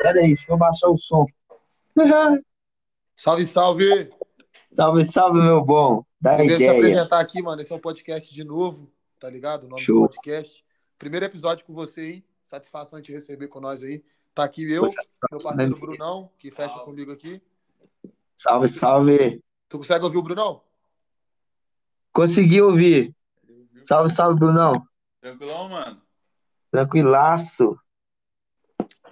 Pera aí, deixa eu baixar o som. Salve, salve! salve, salve, meu bom. Dá Queria te ideia. apresentar aqui, mano. Esse é um podcast de novo, tá ligado? O nome Show. do podcast. Primeiro episódio com você aí. Satisfação de te receber com nós aí. Tá aqui eu, meu parceiro Brunão, que fecha comigo aqui. Salve, salve. Tu consegue ouvir o Brunão? Consegui ouvir. Salve, salve, Brunão. Tranquilão, mano? Tranquilaço.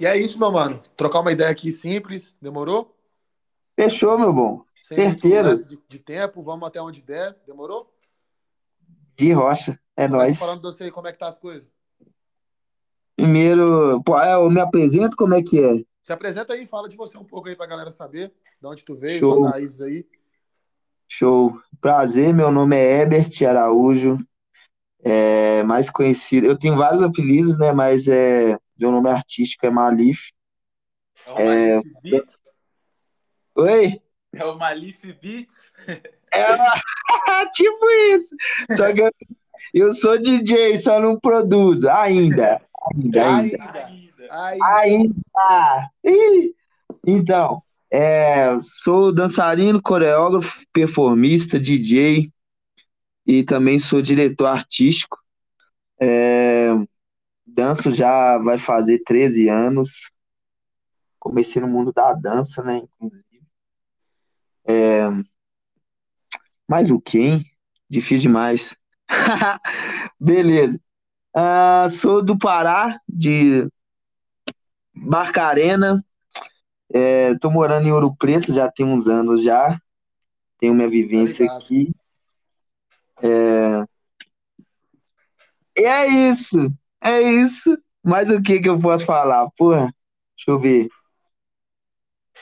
E é isso, meu mano. Trocar uma ideia aqui simples, demorou? Fechou, meu bom. Sem Certeiro. De, de tempo, vamos até onde der, demorou? De rocha. É Começa nóis. falando de você aí, como é que tá as coisas? Primeiro, pô, é, eu me apresento, como é que é? Se apresenta aí, fala de você um pouco aí pra galera saber de onde tu veio, Show. suas raízes aí. Show. Prazer, meu nome é Herbert Araújo. É, mais conhecido. Eu tenho vários apelidos, né? Mas é, meu nome artístico é Malif. É o É, Malif Beats? Oi? É o Malif Beats? É tipo isso. Só que eu, eu sou DJ, só não produzo. Ainda. Ainda, ainda. Ainda. Ainda. Ainda. Então, é, sou dançarino, coreógrafo, performista, DJ e também sou diretor artístico. É, danço já vai fazer 13 anos. Comecei no mundo da dança, né? Inclusive. É, mais o quê, hein? Difícil demais. Beleza. Ah, sou do Pará, de Barcarena. É, tô morando em Ouro Preto já tem uns anos já. Tenho minha vivência ligado. aqui. É... E é isso. É isso. Mas o que que eu posso falar? Porra, deixa eu ver.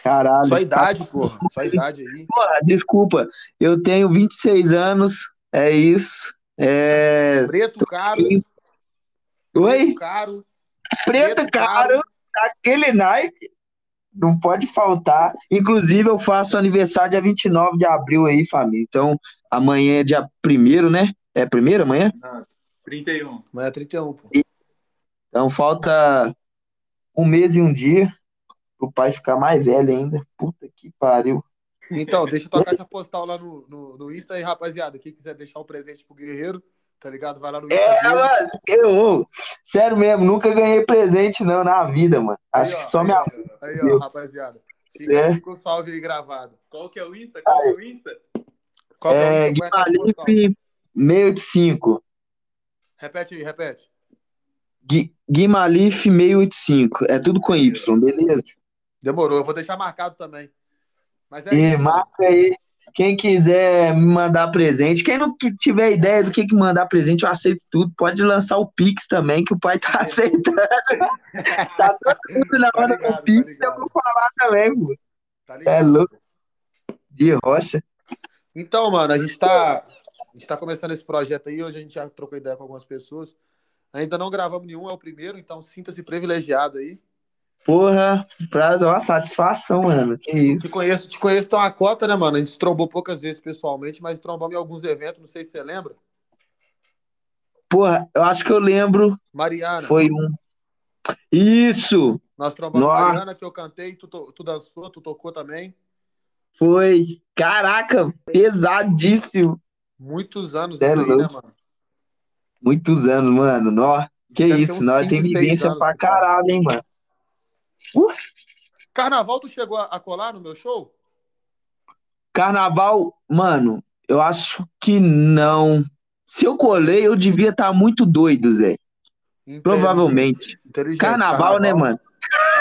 Caralho. sua idade, porra. Sua idade aí. Porra, desculpa. Eu tenho 26 anos. É isso. É... Preto caro. Oi? Preto caro. Preto Preto caro, aquele naipe, não pode faltar. Inclusive, eu faço aniversário dia 29 de abril aí, família. Então, amanhã é dia 1 né? É primeiro amanhã? Não, 31. Amanhã é 31, pô. Então, falta um mês e um dia pro pai ficar mais velho ainda. Puta que pariu. Então, deixa tua caixa postal lá no, no, no Insta aí, rapaziada. Quem quiser deixar um presente pro guerreiro, tá ligado? Vai lá no Insta É, mano, eu, sério mesmo, nunca ganhei presente não na vida, mano. Acho Aí, que ó, só aí, minha. Aí, ó, rapaziada. Fica, É. fica o salve aí gravado. Qual que é o Insta? Qual que é o Insta? Qual que É, o Insta? Qual é caixa postal? Guimalife 685. Repete aí, repete. Gui- Guimalif 685. É tudo com Y, beleza? Demorou, eu vou deixar marcado também. Mas é E isso. marca aí. Quem quiser me mandar presente, quem não que- tiver ideia do que, que mandar presente, eu aceito tudo. Pode lançar o Pix também, que o pai tá aceitando. tá todo mundo na Tá hora do Pix, tá eu vou falar também, pô. Tá? É louco. De rocha. Então, mano, a gente tá. A gente tá começando esse projeto aí. Hoje a gente já trocou ideia com algumas pessoas. Ainda não gravamos nenhum, é o primeiro, então sinta-se privilegiado aí. Porra, pra uma satisfação, mano. Que Te isso. conheço, te conheço, tem uma cota, né, mano? A gente se trombou poucas vezes pessoalmente, mas trombamos em alguns eventos, não sei se você lembra. Porra, eu acho que eu lembro. Mariana, Foi um. Isso! nós trombamos Nossa. Mariana, que eu cantei, tu, tu dançou, tu tocou também. Foi. Caraca, pesadíssimo. Muitos anos É aí, né, mano? Muitos anos, mano. Nó. Que Deve isso, nós tem vivência anos, pra cara. caralho, hein, mano. Uh, Carnaval, tu chegou a, colar no meu show? carnaval, mano, eu acho que não. Se eu colei, eu devia estar muito doido, Zé. Inteligente, Provavelmente. Inteligente. Carnaval, né, mano?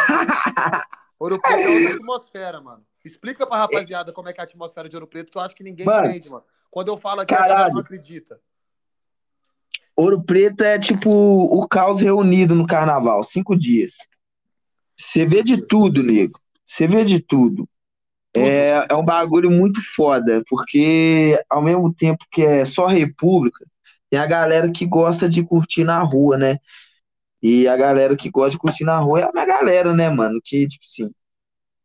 Ouro Preto é outra atmosfera, mano. Explica pra rapaziada como é que é a atmosfera de Ouro Preto, que eu acho que ninguém Mano. entende, mano. Quando eu falo aqui, a galera Caralho. não acredita. Ouro Preto é tipo o caos reunido no carnaval, cinco dias. Você vê de tudo, nego. Você vê de tudo. É, é um bagulho muito foda, porque ao mesmo tempo que é só república, tem a galera que gosta de curtir na rua, né? E a galera que gosta de curtir na rua é a minha galera, né, mano? Que, tipo assim,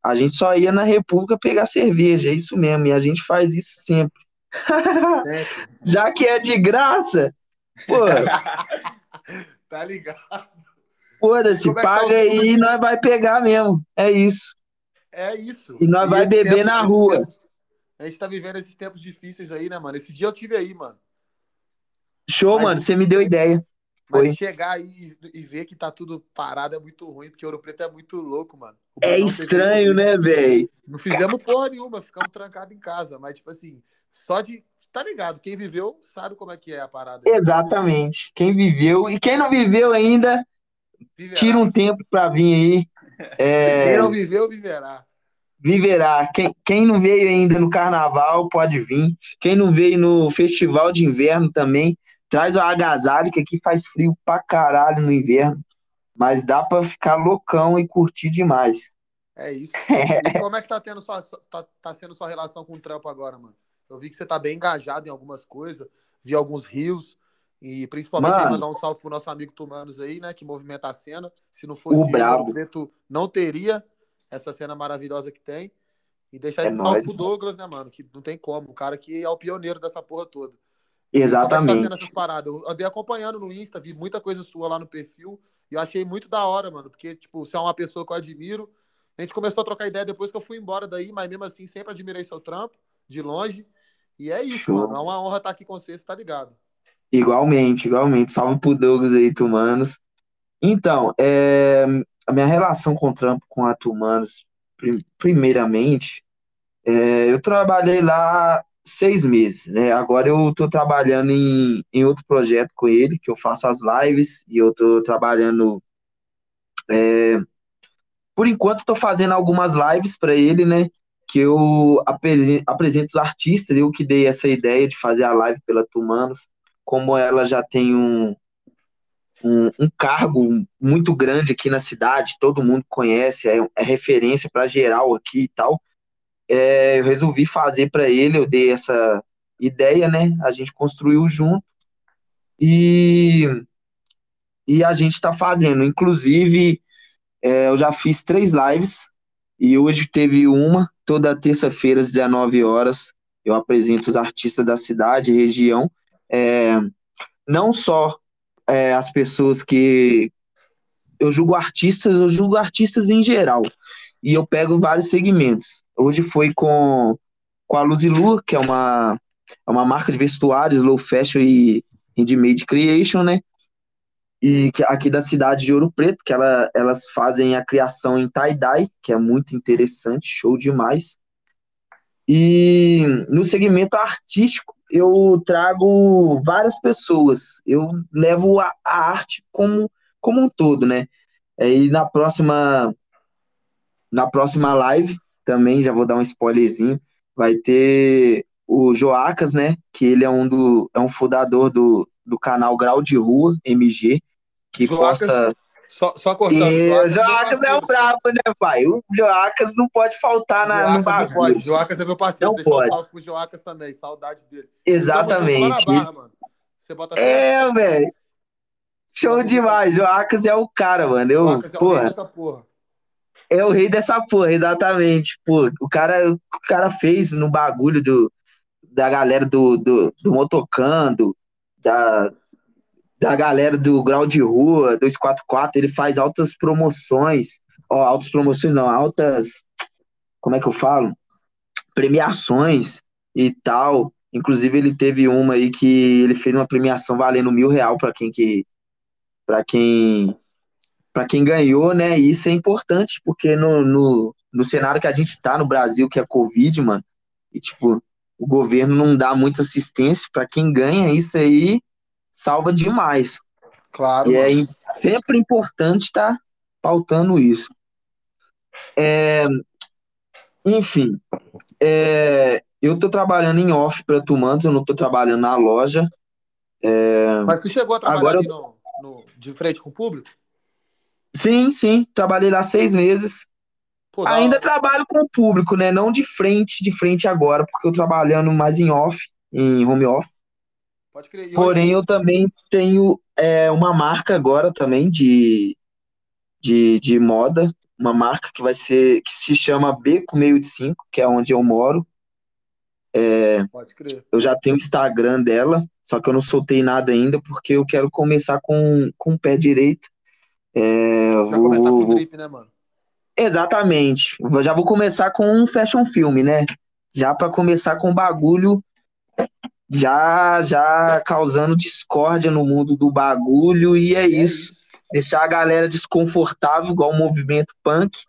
a gente só ia na república pegar cerveja, é isso mesmo, e a gente faz isso. Sempre. Já que é de graça, pô, Tá ligado? Foda-se, é tá paga aí e nós vai pegar mesmo. É isso. É isso. E nós vai esse beber tempo- na rua. tempos- a gente tá vivendo esses tempos difíceis aí, né, mano? Esse dia eu tive aí, mano. Show, Mas- mano, você me deu ideia. Mas Foi. chegar aí e, e ver que tá tudo parado é muito ruim, porque Ouro Preto é muito louco, mano. É estranho, teve- né, velho? Não fizemos porra nenhuma, ficamos trancados em casa. Mas, tipo assim, só de. Tá ligado? Quem viveu sabe como é que é a parada. Exatamente. Quem viveu e quem não viveu ainda, Viverá. tira um tempo pra vir aí. É, Quem não viveu, viverá. viverá. Quem, quem não veio ainda no carnaval, pode vir. Quem não veio no festival de inverno também, traz o agasalho, que aqui faz frio pra caralho no inverno. Mas dá pra ficar loucão e curtir demais. É isso. E como é que tá, tendo sua, tá, tá sendo sua relação com o trampo agora, mano? Eu vi que você tá bem engajado em algumas coisas, vi alguns rios, e principalmente Mano. mandar um salve pro nosso amigo Tumanos aí, né? Que movimenta a cena. Se não fosse O brabo. Não teria essa cena maravilhosa que tem. E deixar É esse salve nóis, pro Douglas, né, mano? Que não tem como. O cara que é o pioneiro dessa porra toda. Como é tá Exatamente. essas paradas? Eu andei acompanhando no Insta, vi muita coisa sua lá no perfil e eu achei muito da hora, mano, porque, tipo, você é uma pessoa que eu admiro. A gente começou a trocar ideia depois que eu fui embora daí, mas mesmo assim sempre admirei seu trampo, de longe. E é isso, Show. mano. É uma honra estar aqui com você, você tá ligado? Igualmente, igualmente. Salve pro Douglas aí, Tumanos. Então, é, a minha relação com o trampo com a Tumanos, prim- primeiramente, é, eu trabalhei lá seis meses, né? Agora eu tô trabalhando em, em outro projeto com ele, que eu faço as lives, e eu tô trabalhando. é, por enquanto, tô fazendo algumas lives para ele, né? Que eu apre- apresento os artistas, eu que dei essa ideia de fazer a live pela Tumanos como ela já tem um, um, um cargo muito grande aqui na cidade, todo mundo conhece, é, é referência para geral aqui e tal, é, eu resolvi fazer para ele, eu dei essa ideia, né? A gente construiu junto e, e a gente está fazendo. Inclusive, é, eu já fiz três lives e hoje teve uma, toda terça-feira, às 19 horas, eu apresento os artistas da cidade, região, é, não só é, as pessoas que eu julgo artistas, eu julgo artistas em geral. E eu pego vários segmentos. Hoje foi com, com a Luzilu, que é uma, é uma marca de vestuários, low fashion e handmade creation, né? E aqui da cidade de Ouro Preto, que ela, elas fazem a criação em tie-dye, que é muito interessante, show demais. E no segmento artístico, eu trago várias pessoas. Eu levo a, a arte como, como um todo, né? E na próxima na próxima live também já vou dar um spoilerzinho, vai ter o Joacas, né? Que ele é um do é um fundador do, do canal Grau de Rua MG, que Joacas, posta Só, só cortando. e o Joacas é o brabo, né, pai? O Joacas não pode faltar na, Joacas não pode. Joacas é meu parceiro. Não Deixa um pode. salve pro Joacas também. Saudade dele. Exatamente. barra? É, velho. Show demais. Joacas é o cara, mano. Eu, Joacas é o rei porra, dessa porra. é o rei dessa porra, exatamente. Pô, o cara, o o cara fez no bagulho do, da galera do, do, do motocando, da, da galera do Grau de Rua, 244, ele faz altas promoções. Ó, altas promoções não, altas. Como é que eu falo? Premiações e tal. Inclusive, ele teve uma aí que ele fez uma premiação valendo mil real para quem que. para quem. para quem ganhou, né? E isso é importante, porque no, no, no cenário que a gente tá no Brasil, que é Covid, mano, e tipo, o governo não dá muita assistência para quem ganha isso aí, salva demais. Claro, E é mano. im- sempre importante estar pautando isso. É, enfim, é, eu tô trabalhando em off para Tumantos, eu não tô trabalhando na loja. Mas tu chegou a trabalhar Agora no, no- de frente com o público? Sim, sim, trabalhei lá seis meses. Pô, da Ainda hora. trabalho com o público, né? Não de frente, de frente agora, porque eu trabalhando mais em off, em home off. Pode crer. Hoje, Porém, eu também tenho é, uma marca agora também de, de, de moda, uma marca que vai ser, que se chama Beco Meio de Cinco, que é onde eu moro. pode crer. Eu já tenho o Instagram dela, só que eu não soltei nada ainda, porque eu quero começar com, com o pé direito É, Já vou, começar com o drip, né, mano? Exatamente. Eu Já vou começar com um fashion filme, né? Já para começar com o bagulho, já já causando discórdia no mundo do bagulho e é É isso. Deixar a galera desconfortável, igual o movimento punk, e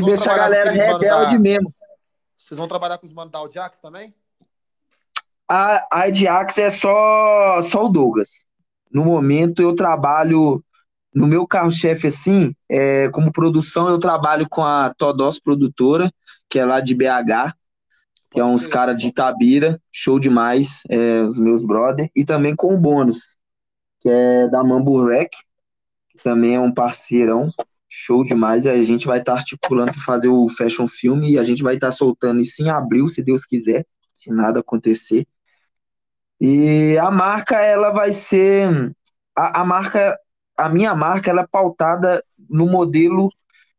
Vocês vão deixar a galera rebelde da- mesmo. Vocês vão trabalhar com os manos da Audiax também? A, a Ajax é só, só o Douglas. No momento eu trabalho, no meu carro-chefe assim, é, como produção eu trabalho com a Todós Produtora, que é lá de BH, que é uns caras de Itabira, show demais, é, os meus brother, e também com o Bônus, que é da Mambo Rec, que também é um parceirão, show demais, e a gente vai estar articulando para fazer o Fashion Film, e a gente vai estar soltando isso em abril, se Deus quiser, se nada acontecer. E a marca, ela vai ser, a, a marca, a minha marca, ela é pautada no modelo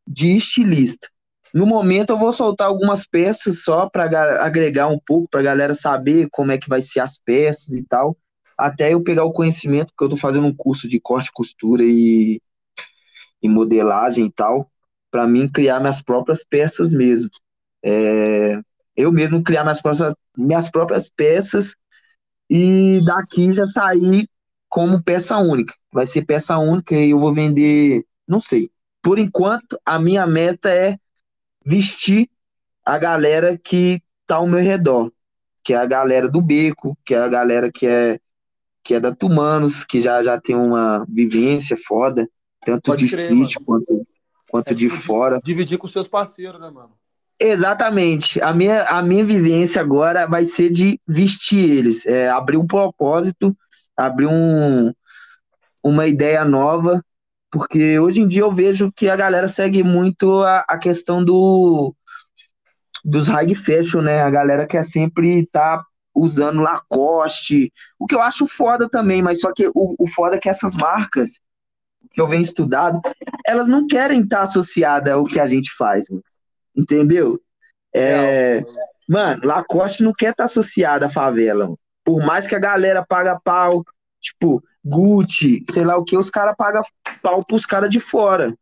de estilista. No momento eu vou soltar algumas peças só para agregar um pouco, para a galera saber como é que vai ser as peças e tal, até eu pegar o conhecimento, porque eu tô fazendo um curso de corte, costura e, e modelagem e tal, para mim criar minhas próprias peças mesmo. É, eu mesmo criar minhas próprias, minhas próprias peças e daqui já sair como peça única. Vai ser peça única e eu vou vender, não sei. Por enquanto, a minha meta é vestir a galera que tá ao meu redor, que é a galera do beco, que é a galera que é que é da Tumanos, que já já tem uma vivência foda, tanto Pode de crer, street mano. quanto quanto É de fora. Dividir com seus parceiros, né, mano? Exatamente. A minha, a minha vivência agora vai ser de vestir eles, é, abrir um propósito, abrir um, uma ideia nova, porque hoje em dia eu vejo que a galera segue muito a, a questão do dos high fashion, né? A galera quer sempre estar usando Lacoste, o que eu acho foda também, mas só que o, o foda é que essas marcas que eu venho estudado, elas não querem estar associadas ao que a gente faz, entendeu? É, mano, Lacoste não quer estar associada à favela, por mais que a galera paga pau, tipo, Gucci, sei lá o que, os caras pagam pau pros caras de fora.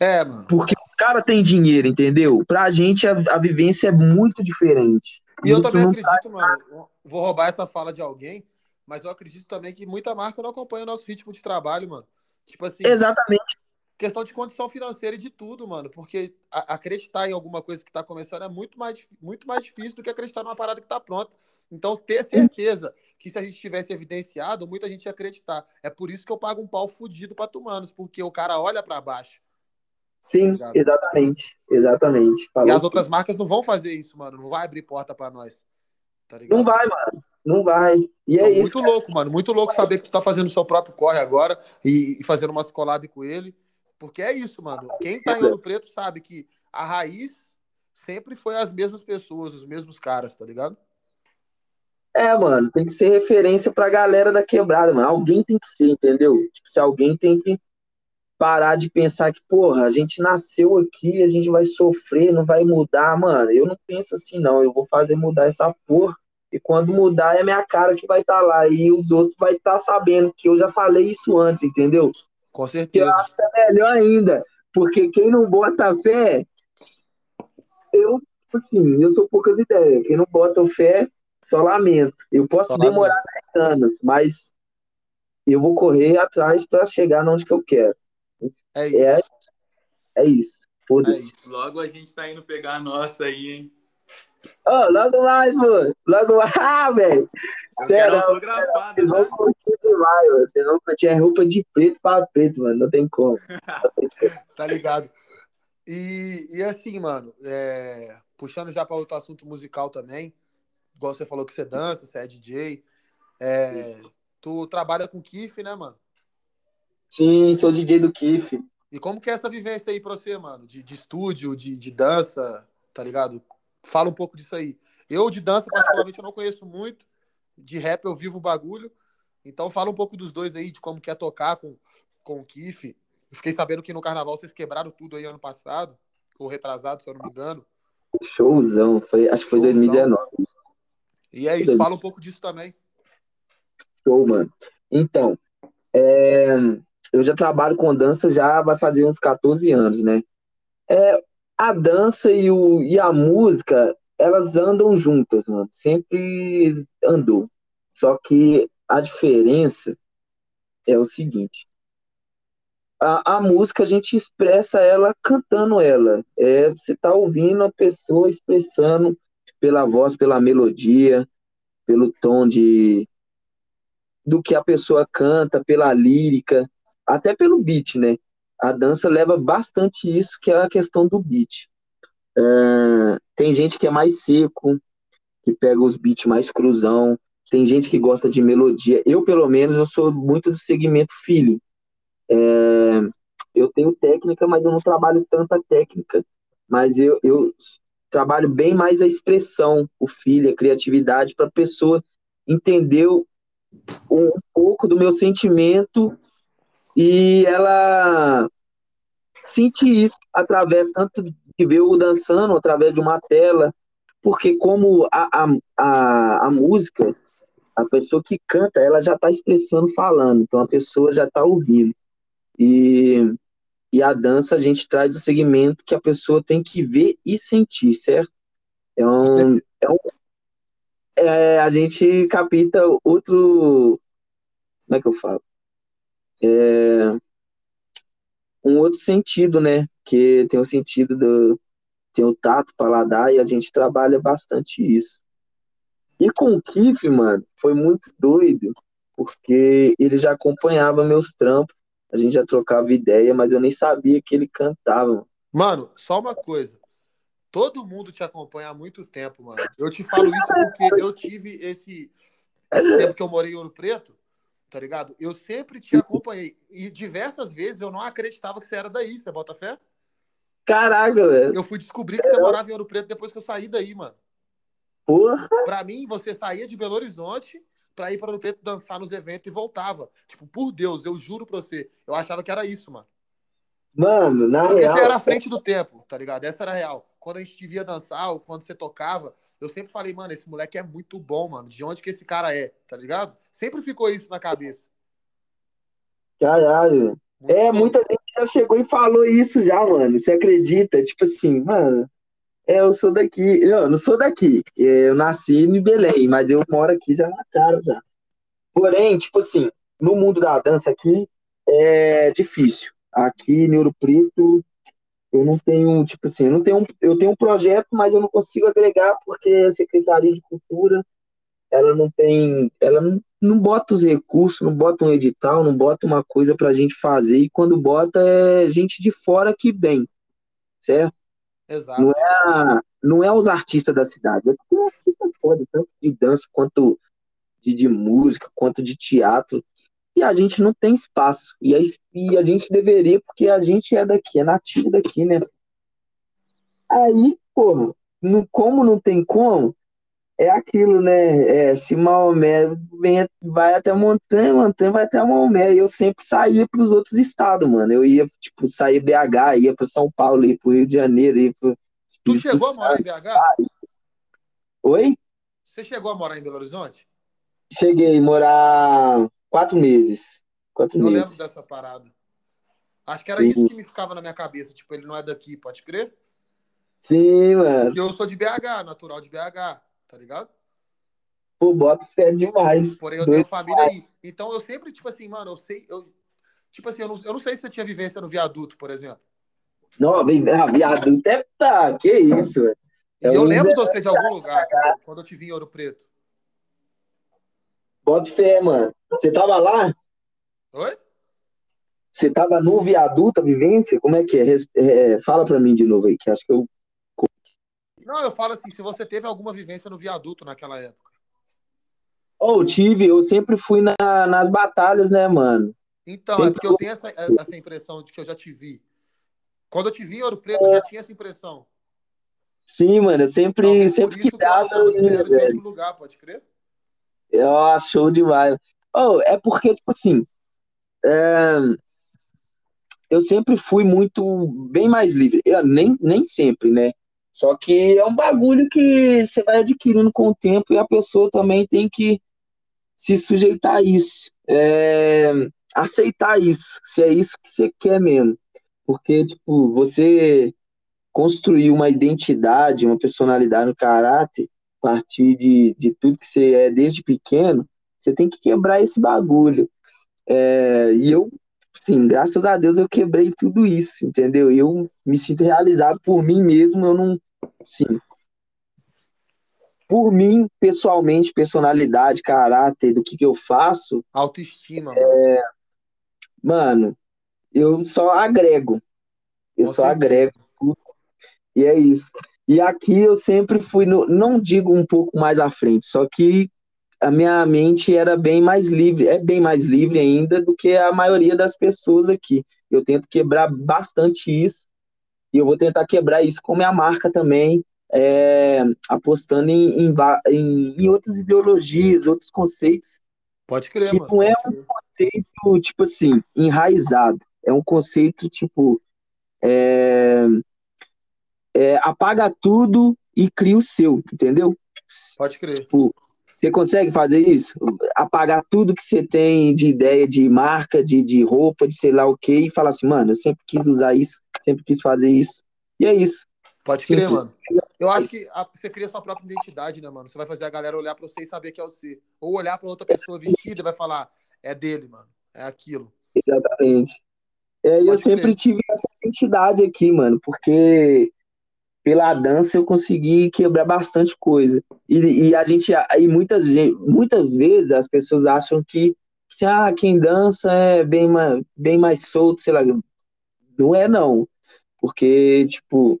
É, mano. Porque o cara tem dinheiro, entendeu? Pra gente a, a vivência é muito diferente. E eu Isso também não acredito, mano. Vou roubar essa fala de alguém, mas eu acredito também que muita marca não acompanha o nosso ritmo de trabalho, mano. Tipo assim, Exatamente. questão de condição financeira e de tudo, mano. Porque acreditar em alguma coisa que tá começando é muito mais, muito mais difícil do que acreditar numa parada que tá pronta. Então, ter certeza que se a gente tivesse evidenciado, muita gente ia acreditar. É por isso que eu pago um pau fudido pra Tumanos, porque o cara olha pra baixo. Sim, Obrigado. exatamente. Exatamente. E Falou as outras marcas não vão fazer isso, mano. Não vai abrir porta pra nós. Tá? Não vai, mano. Não vai. E é Então, isso. muito louco, mano. Muito louco saber que tu tá fazendo o seu próprio corre agora e, e fazendo umas collab com ele. Porque é isso, mano. Quem tá em Ouro Preto sabe que a raiz sempre foi as mesmas pessoas, os mesmos caras, tá ligado? É, mano, tem que ser referência pra galera da quebrada, mano. Alguém tem que ser, entendeu? Tipo, se alguém tem que parar de pensar que, porra, a gente nasceu aqui, a gente vai sofrer, não vai mudar, mano. Eu não penso assim, não. Eu vou fazer mudar essa porra. E quando mudar, é minha cara que vai estar lá. E os outros vai estar sabendo que eu já falei isso antes, entendeu? Com Que eu certeza. acho que é melhor ainda. Porque quem não bota fé, eu, assim, eu sou poucas ideias. Quem não bota fé, só lamento. Eu posso Só demorar 10 anos, mas eu vou correr atrás pra chegar onde que eu quero. É isso. É, é isso. É Foda-se. isso. Logo a gente tá indo pegar a nossa aí, hein? Ó, logo mais, mano. Logo mais. Ah, velho. Sério, Vocês vão né? curtir demais, mano. Vocês vão curtir. É roupa de preto pra preto, mano. Não tem como. Não tem como. Tá ligado? E, e assim, mano, é, puxando já para outro assunto musical também, igual você falou que você dança, você é DJ, é, tu trabalha com Kiff, né, mano? Sim, sou DJ do Kiff. E como que é essa vivência aí pra você, mano? De, de estúdio, de, de dança, tá ligado? Fala um pouco disso aí. Eu de dança, particularmente, eu não conheço muito. De rap eu vivo o bagulho. Então fala um pouco dos dois aí, de como que é tocar com, com o Kiff. Eu fiquei sabendo que no carnaval vocês quebraram tudo aí ano passado, ou retrasado, se eu não me engano. Showzão. Foi, acho que foi Showzão. 2019. E é isso, fala um pouco disso também. Show, mano. Então, é, eu já trabalho com dança já vai fazer uns 14 anos, né? É, a dança e, o, e a música, elas andam juntas, mano. Sempre andou. Só que a diferença é o seguinte. A, a música a gente expressa ela cantando ela. É, você tá ouvindo a pessoa expressando pela voz, pela melodia, pelo tom de do que a pessoa canta, pela lírica, até pelo beat, né? A dança leva bastante isso, que é a questão do beat. É, tem gente que é mais seco, que pega os beats mais cruzão, tem gente que gosta de melodia. Eu, pelo menos, eu sou muito do segmento feeling. É, eu tenho técnica, mas eu não trabalho tanta técnica. Mas eu, eu trabalho bem mais a expressão, o feeling, a criatividade, para a pessoa entender um pouco do meu sentimento e ela sente isso através tanto de ver o dançando, através de uma tela, porque como a, a, a, a música, a pessoa que canta, ela já está expressando falando, então a pessoa já está ouvindo. E, e a dança a gente traz o segmento que a pessoa tem que ver e sentir, certo? É um, é um é, a gente capta outro. Como é que eu falo? É, um outro sentido, né? Que tem o sentido do. Tem o tato, paladar, e a gente trabalha bastante isso. E com o Kiff, mano, foi muito doido, porque ele já acompanhava meus trampos, a gente já trocava ideia, mas eu nem sabia que ele cantava. Mano, só uma coisa. Todo mundo te acompanha há muito tempo, mano. Eu te falo isso porque eu tive esse, esse tempo que eu morei em Ouro Preto, tá ligado? Eu sempre te acompanhei. E diversas vezes eu não acreditava que você era daí, você bota fé? Caraca, velho. Eu fui descobrir que você morava em Ouro Preto depois que eu saí daí, mano. Porra! Pra mim, você saía de Belo Horizonte pra ir para Ouro Preto dançar nos eventos e voltava. Tipo, por Deus, eu juro pra você. Eu achava que era isso, mano. Mano, na Porque real. você era à frente do tempo, tá ligado? Essa era a real. Quando a gente te via dançar ou quando você tocava, eu sempre falei, mano, esse moleque é muito bom, mano. De onde que esse cara é, tá ligado? Sempre ficou isso na cabeça. Caralho. Muito É, bom. muita gente já chegou e falou isso já, mano. Você acredita? Tipo assim, mano, é, eu sou daqui. Eu não sou daqui. É, Eu nasci em Belém, mas eu moro aqui já na cara já. Porém, tipo assim, no mundo da dança aqui é difícil. Aqui em Ouro Preto, eu não tenho, tipo assim, eu não tenho, um- eu tenho um projeto, mas eu não consigo agregar porque a Secretaria de Cultura, ela não tem, ela não, não bota os recursos, não bota um edital, não bota uma coisa pra gente fazer, e quando bota é gente de fora que vem, certo? Exato. Não é, não é os artistas da cidade, aqui tem artista foda, tanto de dança quanto de, de música, quanto de teatro, e a gente não tem espaço, e a, e a gente deveria, porque a gente é daqui, é nativo daqui, né? Aí, porra, não, como não tem como, é aquilo, né? É, se Maomé vem, vai até a montanha, montanha vai até Maomé. E eu sempre saía para os outros estados, mano. Eu ia, tipo, sair BH, ia para São Paulo, ia para Rio de Janeiro, ia para Tu chegou a morar em BH? Oi? Você chegou a morar em Belo Horizonte? Cheguei a morar quatro meses. Quatro Eu meses. lembro dessa parada. Acho que era isso que me ficava na minha cabeça. Tipo, ele não é daqui, pode crer? Sim, mano. Porque eu sou de BH, natural de BH, tá ligado? Pô, bota fé demais. Porém, eu tenho família aí. Então, eu sempre, tipo assim, mano, eu sei. Eu, tipo assim, eu não, eu não sei se eu tinha vivência no viaduto, por exemplo. Não, ah, viaduto é tá, que isso, velho. E É eu um lembro de você de algum lugar, quando, quando eu te vi em Ouro Preto. Bota fé, mano. Você tava lá? Oi? Você tava no viaduto, a vivência? Como é que é? É, Fala pra mim de novo aí, que acho que eu. Não, eu falo assim, se você teve alguma vivência no viaduto naquela época. Oh, tive, eu sempre fui na- nas batalhas, né, mano? Então, é Sempre porque eu tenho essa, essa impressão de que eu já te vi. Quando eu te vi em Ouro Preto, eu já tinha essa impressão. Sim, mano, eu sempre, por sempre que que eu eu outro lugar, pode crer? Ó, show demais. Oh, é porque, tipo assim, é, eu sempre fui muito, bem mais livre. Eu, nem, nem sempre, né? Só que é um bagulho que você vai adquirindo com o tempo e a pessoa também tem que se sujeitar a isso. É, aceitar isso, se é isso que você quer mesmo. Porque, tipo, você construir uma identidade, uma personalidade, um caráter, a partir de, de tudo que você é desde pequeno, você tem que quebrar esse bagulho. É, e eu, sim, graças a Deus eu quebrei tudo isso, entendeu? Eu me sinto realizado por mim mesmo, eu não, sim. Por mim, pessoalmente, personalidade, caráter, do que, que eu faço. Autoestima, é, mano. eu só agrego. Eu só agrego. E é isso. E aqui eu sempre fui, no, não digo um pouco mais à frente, só que a minha mente era bem mais livre, é bem mais livre ainda do que a maioria das pessoas aqui. Eu tento quebrar bastante isso e eu vou tentar quebrar isso com minha marca também, é, apostando em, em, em, em, outras ideologias, outros conceitos. Pode crer, que mano. Não é um conceito, tipo assim, enraizado. É um conceito, tipo, é, é, apaga tudo e cria o seu, entendeu? Pode crer. Tipo, você consegue fazer isso? Apagar tudo que você tem de ideia de marca, de, de roupa, de sei lá o que, e falar assim, mano, eu sempre quis usar isso, sempre quis fazer isso. E é isso. Pode Simples. crer, mano. Eu acho que a, você cria sua própria identidade, né, mano? Você vai fazer a galera olhar pra você e saber que é você. Ou olhar pra outra pessoa vestida e vai falar, é dele, mano. É aquilo. Exatamente. É, eu sempre tive essa identidade aqui, mano, porque pela dança eu consegui quebrar bastante coisa. E, e a gente, e muitas, muitas vezes as pessoas acham que, que ah, quem dança é bem mais, bem mais solto, sei lá. Não é, não. Porque, tipo,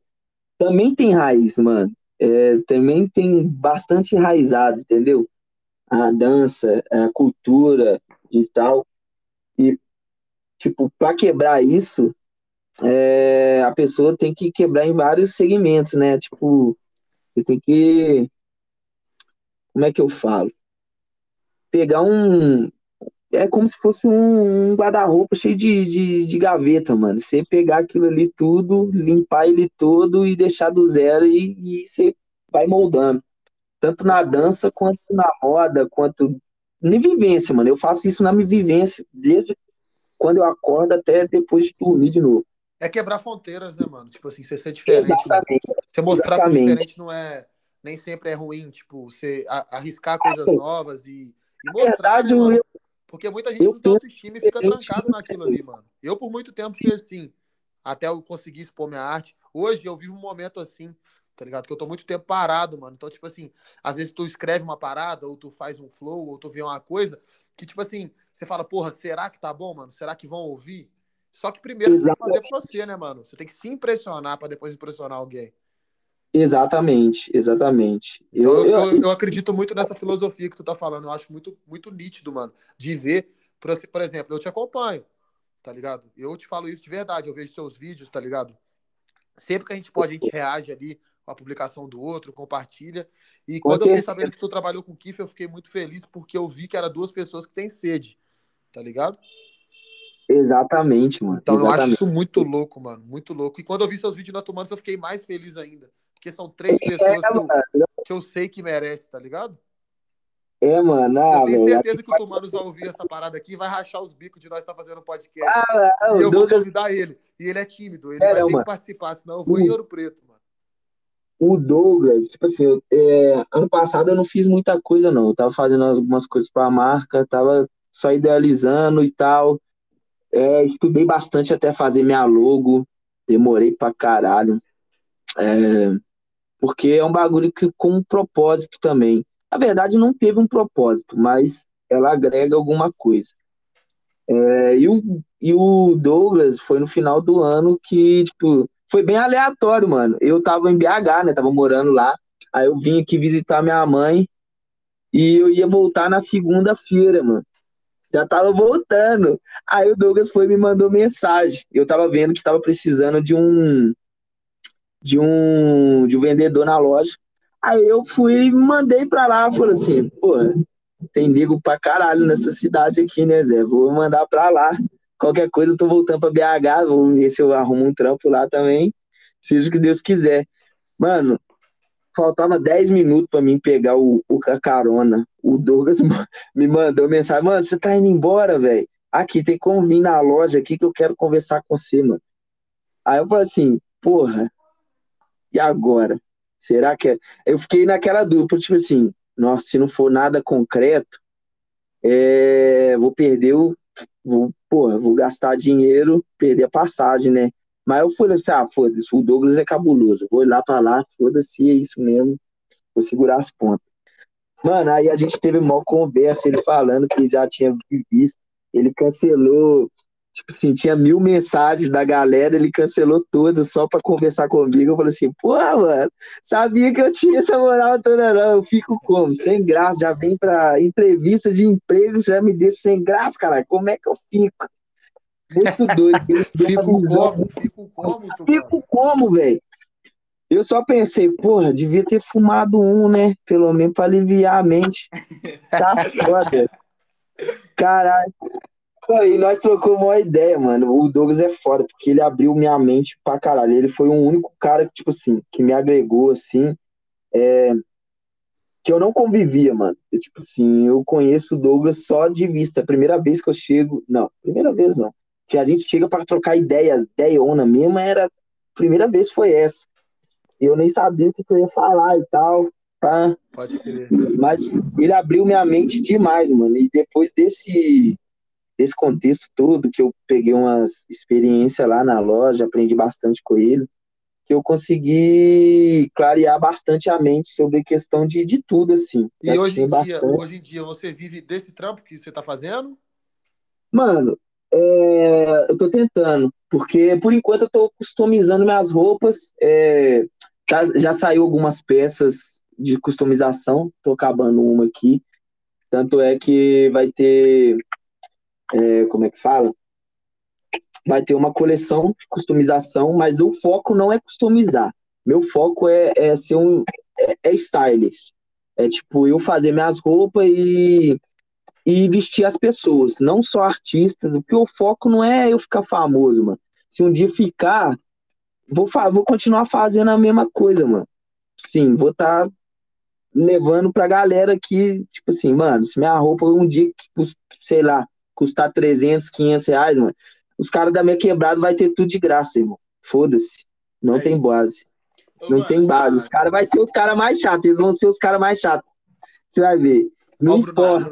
também tem raiz, mano. É, também tem bastante enraizado, entendeu? A dança, a cultura e tal. E, tipo, para quebrar isso, é, a pessoa tem que quebrar em vários segmentos, né? Tipo, você tem que. Como é que eu falo? Pegar um. É como se fosse um, um guarda-roupa cheio de, de, de, gaveta, mano. Você pegar aquilo ali tudo, limpar ele todo e deixar do zero e, e você vai moldando. Tanto na dança, quanto na moda, quanto. Na vivência, mano. Eu faço isso na minha vivência, desde quando eu acordo até depois de dormir de novo. É quebrar fronteiras, né, mano? Tipo assim, você ser diferente. Né? Exatamente. Né? Você mostrar Exatamente. que diferente não é. Nem sempre é ruim, tipo, você arriscar coisas novas e, e mostrar. Verdade, né, eu... Porque muita gente eu não tem autoestima e fica trancado naquilo ali, mano. Eu, por muito tempo, fui assim. Até eu conseguir expor minha arte. Hoje eu vivo um momento assim, tá ligado? Que eu tô muito tempo parado, mano. Então, tipo assim, às vezes tu escreve uma parada, ou tu faz um flow, ou tu vê uma coisa, que, tipo assim, você fala, porra, será que tá bom, mano? Será que vão ouvir? Só que primeiro você tem que fazer pra você, né, mano? Você tem que se impressionar para depois impressionar alguém. Exatamente, exatamente. Eu, então, eu, eu, eu, acredito muito nessa filosofia que tu tá falando. Eu acho muito, muito nítido, mano. De ver, por, por exemplo, eu te acompanho, tá ligado? Eu te falo isso de verdade. Eu vejo seus vídeos, tá ligado? Sempre que a gente pode, a gente reage ali com a publicação do outro, compartilha. E quando eu fiquei sabendo que tu trabalhou com o Kiff, eu fiquei muito feliz porque eu vi que era duas pessoas que têm sede, tá ligado? Exatamente, mano. Então Exatamente. eu acho isso muito louco, mano. Muito louco. E quando eu vi seus vídeos na Tumanos, eu fiquei mais feliz ainda. Porque são três é, pessoas é, que, eu, que, eu, sei que merece, tá ligado? É, mano. Ah, eu tenho certeza que o Tumanos vai ouvir essa parada aqui e vai rachar os bicos de nós estar tá fazendo podcast. Ah, e eu Douglas... vou convidar ele. E ele é tímido, ele é, vai não, ter mano. que participar, senão eu vou o... em Ouro Preto, mano. O Douglas, tipo assim, é, ano passado eu não fiz muita coisa, não. Eu tava fazendo algumas coisas pra marca, tava só idealizando e tal. É, estudei bastante até fazer minha logo, demorei pra caralho. É, porque é um bagulho que com um propósito também. Na verdade, não teve um propósito, mas ela agrega alguma coisa. É, e, o, e o Douglas foi no final do ano que, tipo, foi bem aleatório, mano. Eu tava em BH, né? Tava morando lá. Aí eu vim aqui visitar minha mãe e eu ia voltar na segunda-feira, mano já tava voltando. Aí o Douglas foi e me mandou mensagem. Eu tava vendo que tava precisando de um de um de um vendedor na loja. Aí eu fui mandei pra lá, falei assim, pô, tem nego pra caralho nessa cidade aqui, né, Zé? Vou mandar pra lá. Qualquer coisa eu tô voltando pra BH, vou ver se eu arrumo um trampo lá também. Seja o que Deus quiser. Mano, faltava 10 minutos para mim pegar o, o, a carona. O Douglas me mandou mensagem, mano, você tá indo embora, velho? aqui, tem como vir na loja aqui que eu quero conversar com você, mano. Aí eu falei assim, porra, e agora? Será que é? Eu fiquei naquela dúvida, tipo assim, nossa, se não for nada concreto, é... vou perder o. Vou, porra, vou gastar dinheiro, perder a passagem, né? Mas eu falei assim, ah, foda-se, o Douglas é cabuloso. Vou lá pra lá, foda-se, é isso mesmo. Vou segurar as pontas. Mano, aí a gente teve uma conversa, ele falando que já tinha visto. Ele cancelou, tipo assim, tinha mil mensagens da galera, ele cancelou todas só pra conversar comigo. Eu falei assim, pô, mano, sabia que eu tinha essa moral toda, não. Eu fico como? Sem graça, já vem pra entrevista de emprego, já me deixa sem graça, cara. Como é que eu fico? Muito doido. fico como? Fico como? Fico como, velho? Eu só pensei, porra, devia ter fumado um, né? Pelo menos pra aliviar a mente. Tá foda. Caralho. Aí nós trocamos uma ideia, mano. O Douglas é foda, porque ele abriu minha mente pra caralho. Ele foi o único cara que, tipo assim, que me agregou, assim, é... que eu não convivia, mano. Eu, tipo assim, eu conheço o Douglas só de vista. Primeira vez que eu chego. Não, primeira vez não. Que a gente chega para trocar ideia, ideiona mesmo, era. Primeira vez foi essa. Eu nem sabia o que eu ia falar e tal. Tá? Pode crer. Mas ele abriu minha mente demais, mano. E depois desse, desse contexto todo, que eu peguei umas experiências lá na loja, aprendi bastante com ele, que eu consegui clarear bastante a mente sobre questão de, de tudo, assim. E hoje em, dia, hoje em dia você vive desse trampo que você tá fazendo? Mano, é, eu tô tentando, porque por enquanto eu tô customizando minhas roupas. É, já, já saiu algumas peças de customização, tô acabando uma aqui. Tanto é que vai ter. É, como é que fala? Vai ter uma coleção de customização, mas o foco não é customizar. Meu foco é, é ser um. É, é stylist. É tipo, eu fazer minhas roupas e e vestir as pessoas, não só artistas, porque o foco não é eu ficar famoso, mano. Se um dia ficar, vou, vou continuar fazendo a mesma coisa, mano. Sim, vou estar tá levando pra galera que, tipo assim, mano, se minha roupa um dia, sei lá, custar 300, 500 reais, mano, os caras da minha quebrada vai ter tudo de graça, irmão. Foda-se. Não é tem isso. base. Ô, não mano, tem base. Os caras vão ser os caras mais chatos. Eles vão ser os caras mais chatos. Você vai ver. Não importa.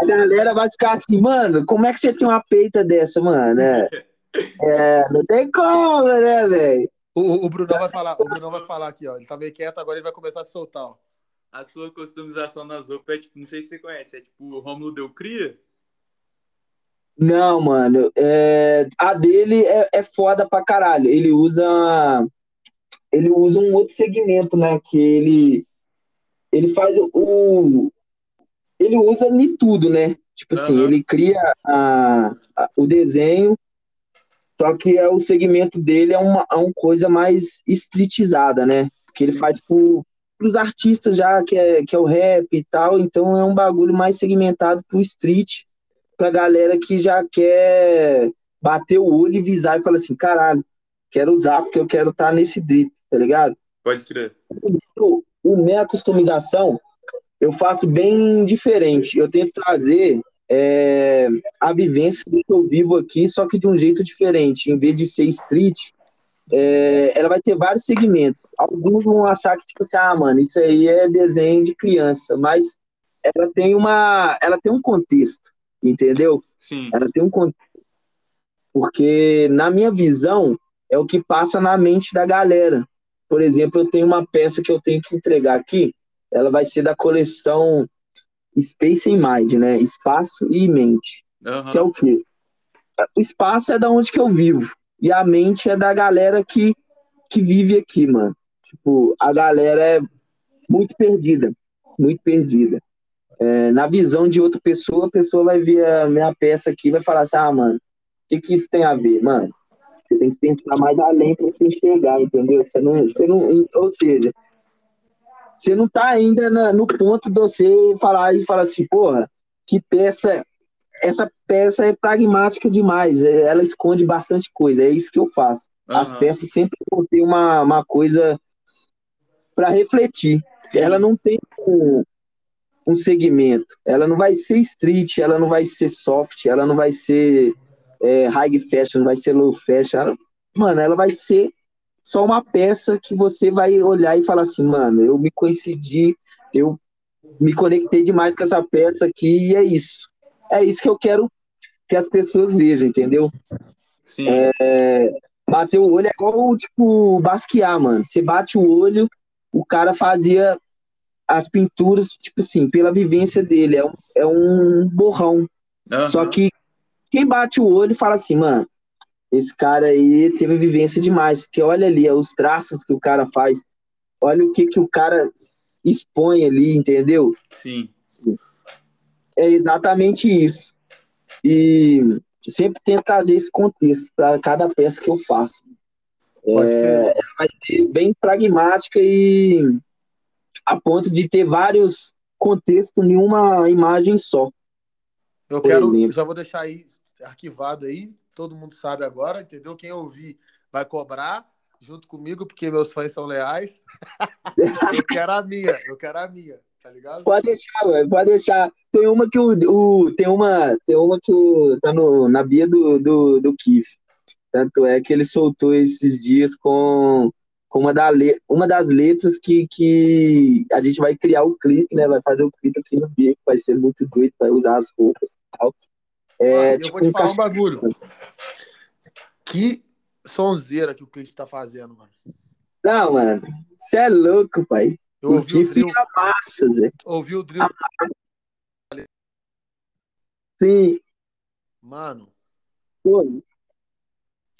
A galera vai ficar assim, mano, como é que você tem uma peita dessa, mano? É, é não tem como, né, velho? O, o Brunão vai falar, o Brunão vai falar aqui, ó. Ele tá meio quieto, agora ele vai começar a soltar, ó. A sua customização nas roupas é tipo, não sei se você conhece, é tipo o Romulo Deu Cria? Não, mano. É, a dele é, é foda pra caralho. Ele usa. Ele usa um outro segmento, né? Que ele. Ele faz o, ele usa em tudo, né? Tipo assim, uhum. ele cria a, a, o desenho, só que é, o segmento dele é uma, é uma coisa mais streetizada, né? Porque ele faz para os artistas já, que é, que é o rap e tal, então é um bagulho mais segmentado pro street, pra galera que já quer bater o olho e visar e falar assim, caralho, quero usar porque eu quero estar tá nesse drip, tá ligado? Pode crer. O, o minha customização, eu faço bem diferente. Eu tento trazer é, a vivência do que eu vivo aqui, só que de um jeito diferente. Em vez de ser street, é, ela vai ter vários segmentos. Alguns vão achar que, tipo assim, ah, mano, isso aí é desenho de criança, mas ela tem uma. Ela tem um contexto, entendeu? Sim. Ela tem um contexto. Porque, na minha visão, é o que passa na mente da galera. Por exemplo, eu tenho uma peça que eu tenho que entregar aqui, ela vai ser da coleção Space and Mind, né? Espaço e mente. Uhum. Que é o quê? O espaço é da onde que eu vivo. E a mente é da galera que, que vive aqui, mano. Tipo, a galera é muito perdida. Muito perdida. É, na visão de outra pessoa, a pessoa vai ver a minha peça aqui e vai falar assim: ah, mano, o que, que isso tem a ver? Mano, você tem que pensar mais além para você enxergar, entendeu? Você não, você não, ou seja, você não tá ainda na, no ponto de você falar e falar assim, porra, que peça, essa peça é pragmática demais, é, ela esconde bastante coisa, é isso que eu faço. Uhum. As peças sempre ter uma, uma coisa para refletir. Sim. Ela não tem um segmento. Ela não vai ser street, ela não vai ser soft, ela não vai ser é, high fashion, não vai ser low fashion. Ela, mano, ela vai ser só uma peça que você vai olhar e falar assim, mano, eu me coincidi, eu me conectei demais com essa peça aqui e é isso. É isso que eu quero que as pessoas vejam, entendeu? Sim. É, bater o olho é igual, tipo, basquear, mano. Você bate o olho, o cara fazia as pinturas, tipo assim, pela vivência dele. É um, é um borrão. Aham. Só que quem bate o olho fala assim, mano, esse cara aí teve vivência demais, porque olha ali, é os traços que o cara faz, olha o que, que o cara expõe ali, entendeu? Sim. É exatamente isso. E sempre tento trazer esse contexto para cada peça que eu faço. Vai ser bem pragmática e a ponto de ter vários contextos em uma imagem só. Eu quero, exemplo. já vou deixar aí arquivado aí, todo mundo sabe agora, entendeu? Quem ouvir vai cobrar junto comigo, porque meus fãs são leais. eu quero a minha, eu quero a minha, tá ligado? Pode deixar, mano, pode deixar. Tem uma que o, o- tem uma, tem uma que o, tá no, na bia do, do, do Kiff. Tanto é que ele soltou esses dias com, com uma, da le, uma das letras que, que a gente vai criar o clipe, né? Vai fazer o clipe aqui no Bico, vai ser muito doido, vai usar as roupas e tal. É, Mano, eu tipo vou te um falar um cachorro. bagulho. Que sonzeira que o Clipe tá fazendo, mano. Não, mano, você é louco, pai. Eu O ouvi o Kiff drill, é massa, Zé. ouvi o drill, Sim. mano. Pô,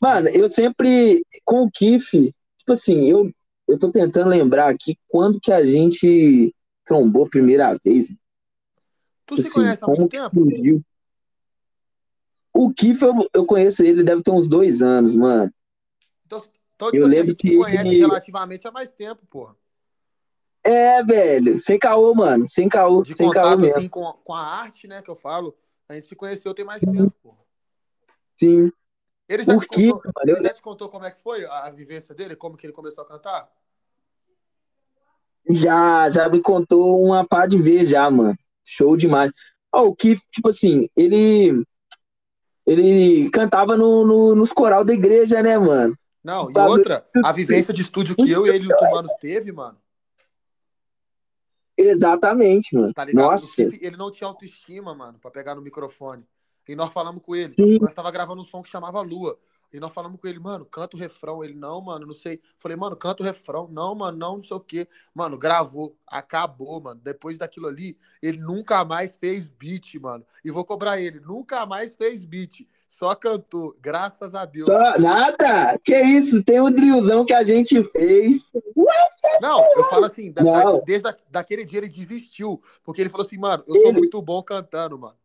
Mano, eu sempre, com o Kiff, tipo assim, eu, eu tô tentando lembrar aqui quando que a gente trombou a primeira vez. Tu se Assim, conhece há como muito que tempo? surgiu. O Kiff, eu, eu conheço ele, deve ter uns dois anos, mano. Então, então tipo Eu assim, lembro que conhece ele- relativamente há mais tempo, porra. É, velho, sem caô, mano, sem caô, De sem caô contato, mesmo. assim, com, com a arte, né, que eu falo. A gente se conheceu tem mais tempo, porra. Sim. Ele já, O te contou, ele já te contou como é que foi a, vivência dele? Como que ele começou a cantar? Já, já me contou uma pá de vez já, mano. Show demais. Ó, o Kiff, tipo assim, ele ele cantava no, no- nos coral da igreja, né, mano? Não, e outra, a vivência de estúdio que eu, ele e o Tumanos teve, mano, Exatamente, mano. tá Nossa, ele não tinha autoestima, mano, pra pegar no microfone. E nós falamos com ele. Sim. Nós tava gravando um som que chamava Lua. E nós falamos com ele, mano, canta o refrão. Ele, não, mano, não sei. Falei, mano, canta o refrão. Não, mano, não, não sei o quê. Mano, gravou. Acabou, mano. Depois daquilo ali, ele nunca mais fez beat, mano. E vou cobrar ele. Nunca mais fez beat. Só cantou. Graças a Deus. só nada. Que isso? Tem um drillzão que a gente fez. Não, eu falo assim, da- da- desde a- daquele dia ele desistiu. Porque ele falou assim, mano, eu sou Ele- muito bom cantando, mano.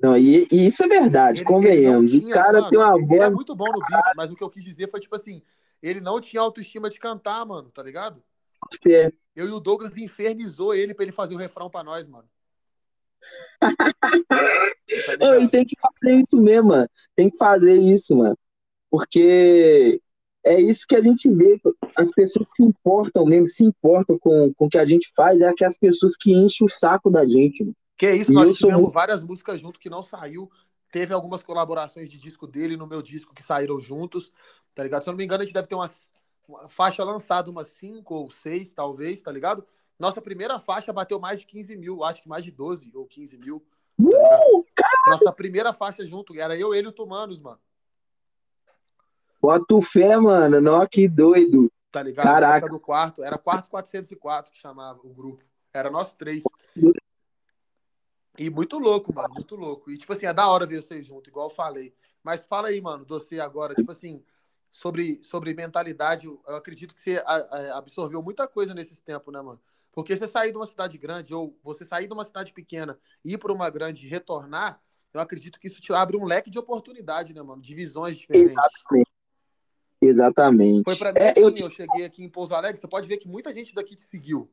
Não, e, e isso é verdade, Ele- convenhamos. ele não o cara mano, tem uma ele- Ele é voz. muito bom no beat, mas o que eu quis dizer foi tipo assim, ele não tinha autoestima de cantar, mano, tá ligado? É, Eu e o Douglas infernizou ele pra ele fazer o refrão pra nós, mano. Tá e tem que fazer isso mesmo, mano. Tem que fazer isso, mano. Porque é isso que a gente vê. As pessoas que se importam mesmo, se importam com, com o que a gente faz, é aquelas pessoas que enchem o saco da gente, mano. Que isso, E nós sou tivemos várias músicas junto que não saiu. Teve algumas colaborações de disco dele no meu disco que saíram juntos, tá ligado? Se eu não me engano, a gente deve ter umas uma faixa lançada, umas 5 ou 6, talvez, tá ligado? Nossa primeira faixa bateu mais de 15 mil, acho que mais de 12 ou 15 mil, tá? Uh, Nossa primeira faixa junto, era eu, ele e o Tumanos, mano. Bota o fé, mano. Nó, que doido. Tá ligado? Caraca. Do quarto, era quarto 404 que chamava o grupo. Era nós três. E muito louco, mano, muito louco. E, tipo assim, é da hora ver vocês juntos, igual eu falei. Mas fala aí, mano, você agora, tipo assim, sobre, sobre mentalidade, eu acredito que você absorveu muita coisa nesses tempos, né, mano? Porque você sair de uma cidade grande, ou você sair de uma cidade pequena e ir para uma grande e retornar, eu acredito que isso te abre um leque de oportunidade, né, mano? De visões diferentes. Exatamente. Exatamente. Foi pra mim É, assim, eu eu, te- cheguei aqui em Pouso Alegre, você pode ver que muita gente daqui te seguiu.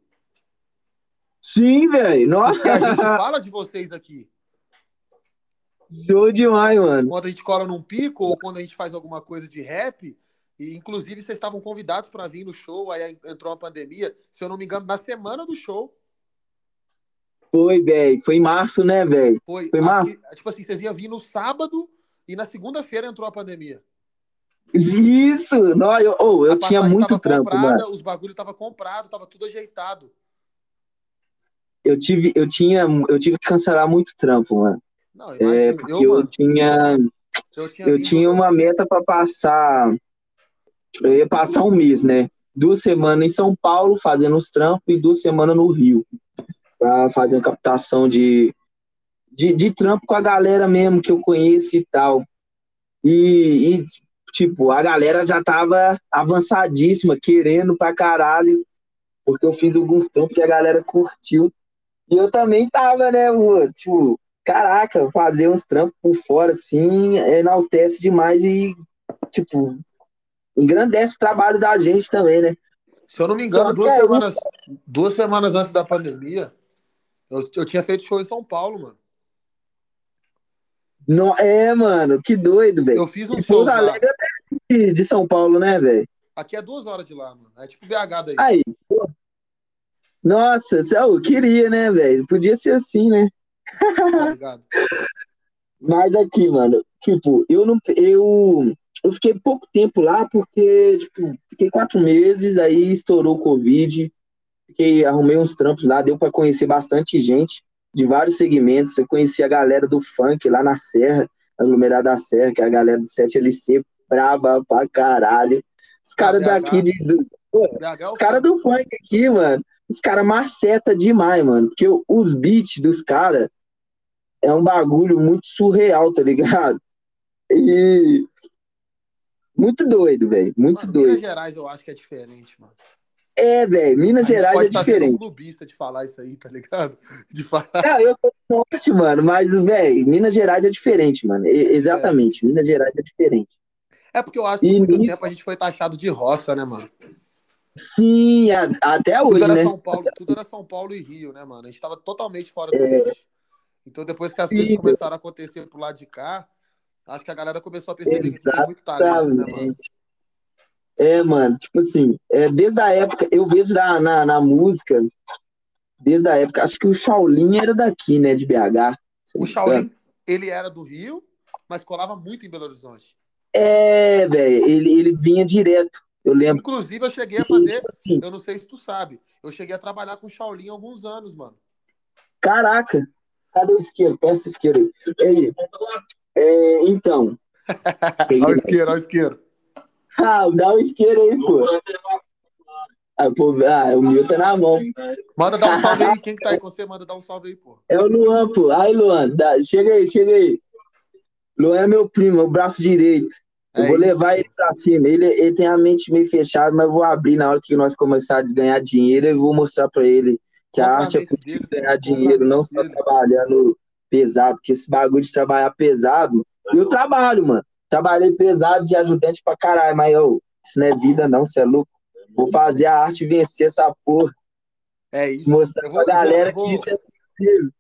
Sim, velho. Nossa, a gente fala de vocês aqui. show demais, mano. Quando a gente cola num pico ou quando a gente faz alguma coisa de rap, e inclusive vocês estavam convidados para vir no show, aí entrou a pandemia, se eu não me engano, na semana do show. Foi, velho. Foi em março, né, velho? Foi. Foi março? tipo assim, vocês iam vir no sábado e na segunda-feira entrou a pandemia. Isso! Não, eu oh, eu tinha muito trampo, comprada, mano. os bagulho tava comprado, tava tudo ajeitado. Eu tive, eu tinha, eu tive que cancelar muito trampo, mano. Não, É, porque eu, eu, mano, tinha, eu tinha eu tinha uma meta pra passar. Eu ia passar um mês, né? Duas semanas em São Paulo fazendo os trampos e duas semanas no Rio. Pra fazer uma captação de, de, de trampo com a galera mesmo que eu conheço e tal. E, e, tipo, a galera já tava avançadíssima, querendo pra caralho, porque eu fiz alguns trampos que a galera curtiu. E eu também tava, né, mano? Tipo, caraca, fazer uns trampos por fora, assim, enaltece demais e, tipo, engrandece o trabalho da gente também, né? Se eu não me engano, duas aí- semanas, duas semanas antes da pandemia, eu, eu tinha feito show em São Paulo, mano. Não, é, mano, que doido, velho. Eu fiz um show. Alegre de, de São Paulo, né, velho? Aqui é duas horas de lá, mano. É tipo BH daí. Aí. Nossa, eu queria, né, velho? Podia ser assim, né? Tá ligado? Mas aqui, mano, tipo, eu não. Eu, eu fiquei pouco tempo lá porque, tipo, fiquei quatro meses, aí estourou o Covid, fiquei, arrumei uns trampos lá, deu pra conhecer bastante gente de vários segmentos. Eu conheci a galera do funk lá na Serra, aglomerado da Serra, que é a galera do 7LC, braba pra caralho. Os caras daqui de. pô, é os caras do funk aqui, mano, os caras maceta demais, mano. Porque os beats dos caras é um bagulho muito surreal, tá ligado? E. Muito doido, velho. Muito Mano, doido. Minas Gerais eu acho que é diferente, mano. É, velho. Minas Gerais é estar sendo um diferente. clubista de falar isso aí, tá ligado? De falar. Não, eu sou do norte, mano, mas, velho, Minas Gerais é diferente, mano. E- exatamente. Minas Gerais é diferente. É porque eu acho que E muito nisso- tempo a gente foi taxado de roça, né, mano? Sim, a- até Tudo hoje, era né? São Paulo, tudo era São Paulo e Rio, né, mano? A gente tava totalmente fora do eixo. Então, depois que as Sim, coisas começaram a acontecer pro lado de cá, acho que a galera começou a perceber que a gente tem muito talento, né, mano? Exatamente. É, mano, tipo assim, é, desde a época, eu vejo na, na, na música, desde a época, acho que o Shaolin era daqui, né, de BH. O. Shaolin, ele era do Rio, mas colava muito em Belo Horizonte. É, velho, ele, ele vinha direto, eu lembro. Inclusive, eu cheguei a fazer, Sim. eu não sei se tu sabe, eu cheguei a trabalhar com o Shaolin há alguns anos, mano. Caraca, cadê o isqueiro? Peça o isqueiro aí. É, então. Olha o isqueiro, olha o isqueiro. Ah, dá o isqueiro aí, pô. Ah, pô, ah, o meu tá na mão. Manda dar um salve aí, quem que tá aí com você, manda dar um salve aí, pô. É o Luan, pô. Aí, Luan, dá- chega aí, chega aí. Luan é meu primo, é o braço direito. Eu É vou isso. levar ele pra cima. Ele, ele tem a mente meio fechada, mas eu vou abrir na hora que nós começarmos a ganhar dinheiro. Eu vou mostrar pra ele que a a arte é possível ganhar dinheiro, não só dele. trabalhando pesado. Porque esse bagulho de trabalhar pesado, eu trabalho, mano. Trabalhei pesado de ajudante pra caralho, mas eu, isso não é vida, não, você é louco. Vou fazer a arte vencer essa porra. É isso. Mostrar Eu vou- pra galera eu vou- que isso é possível.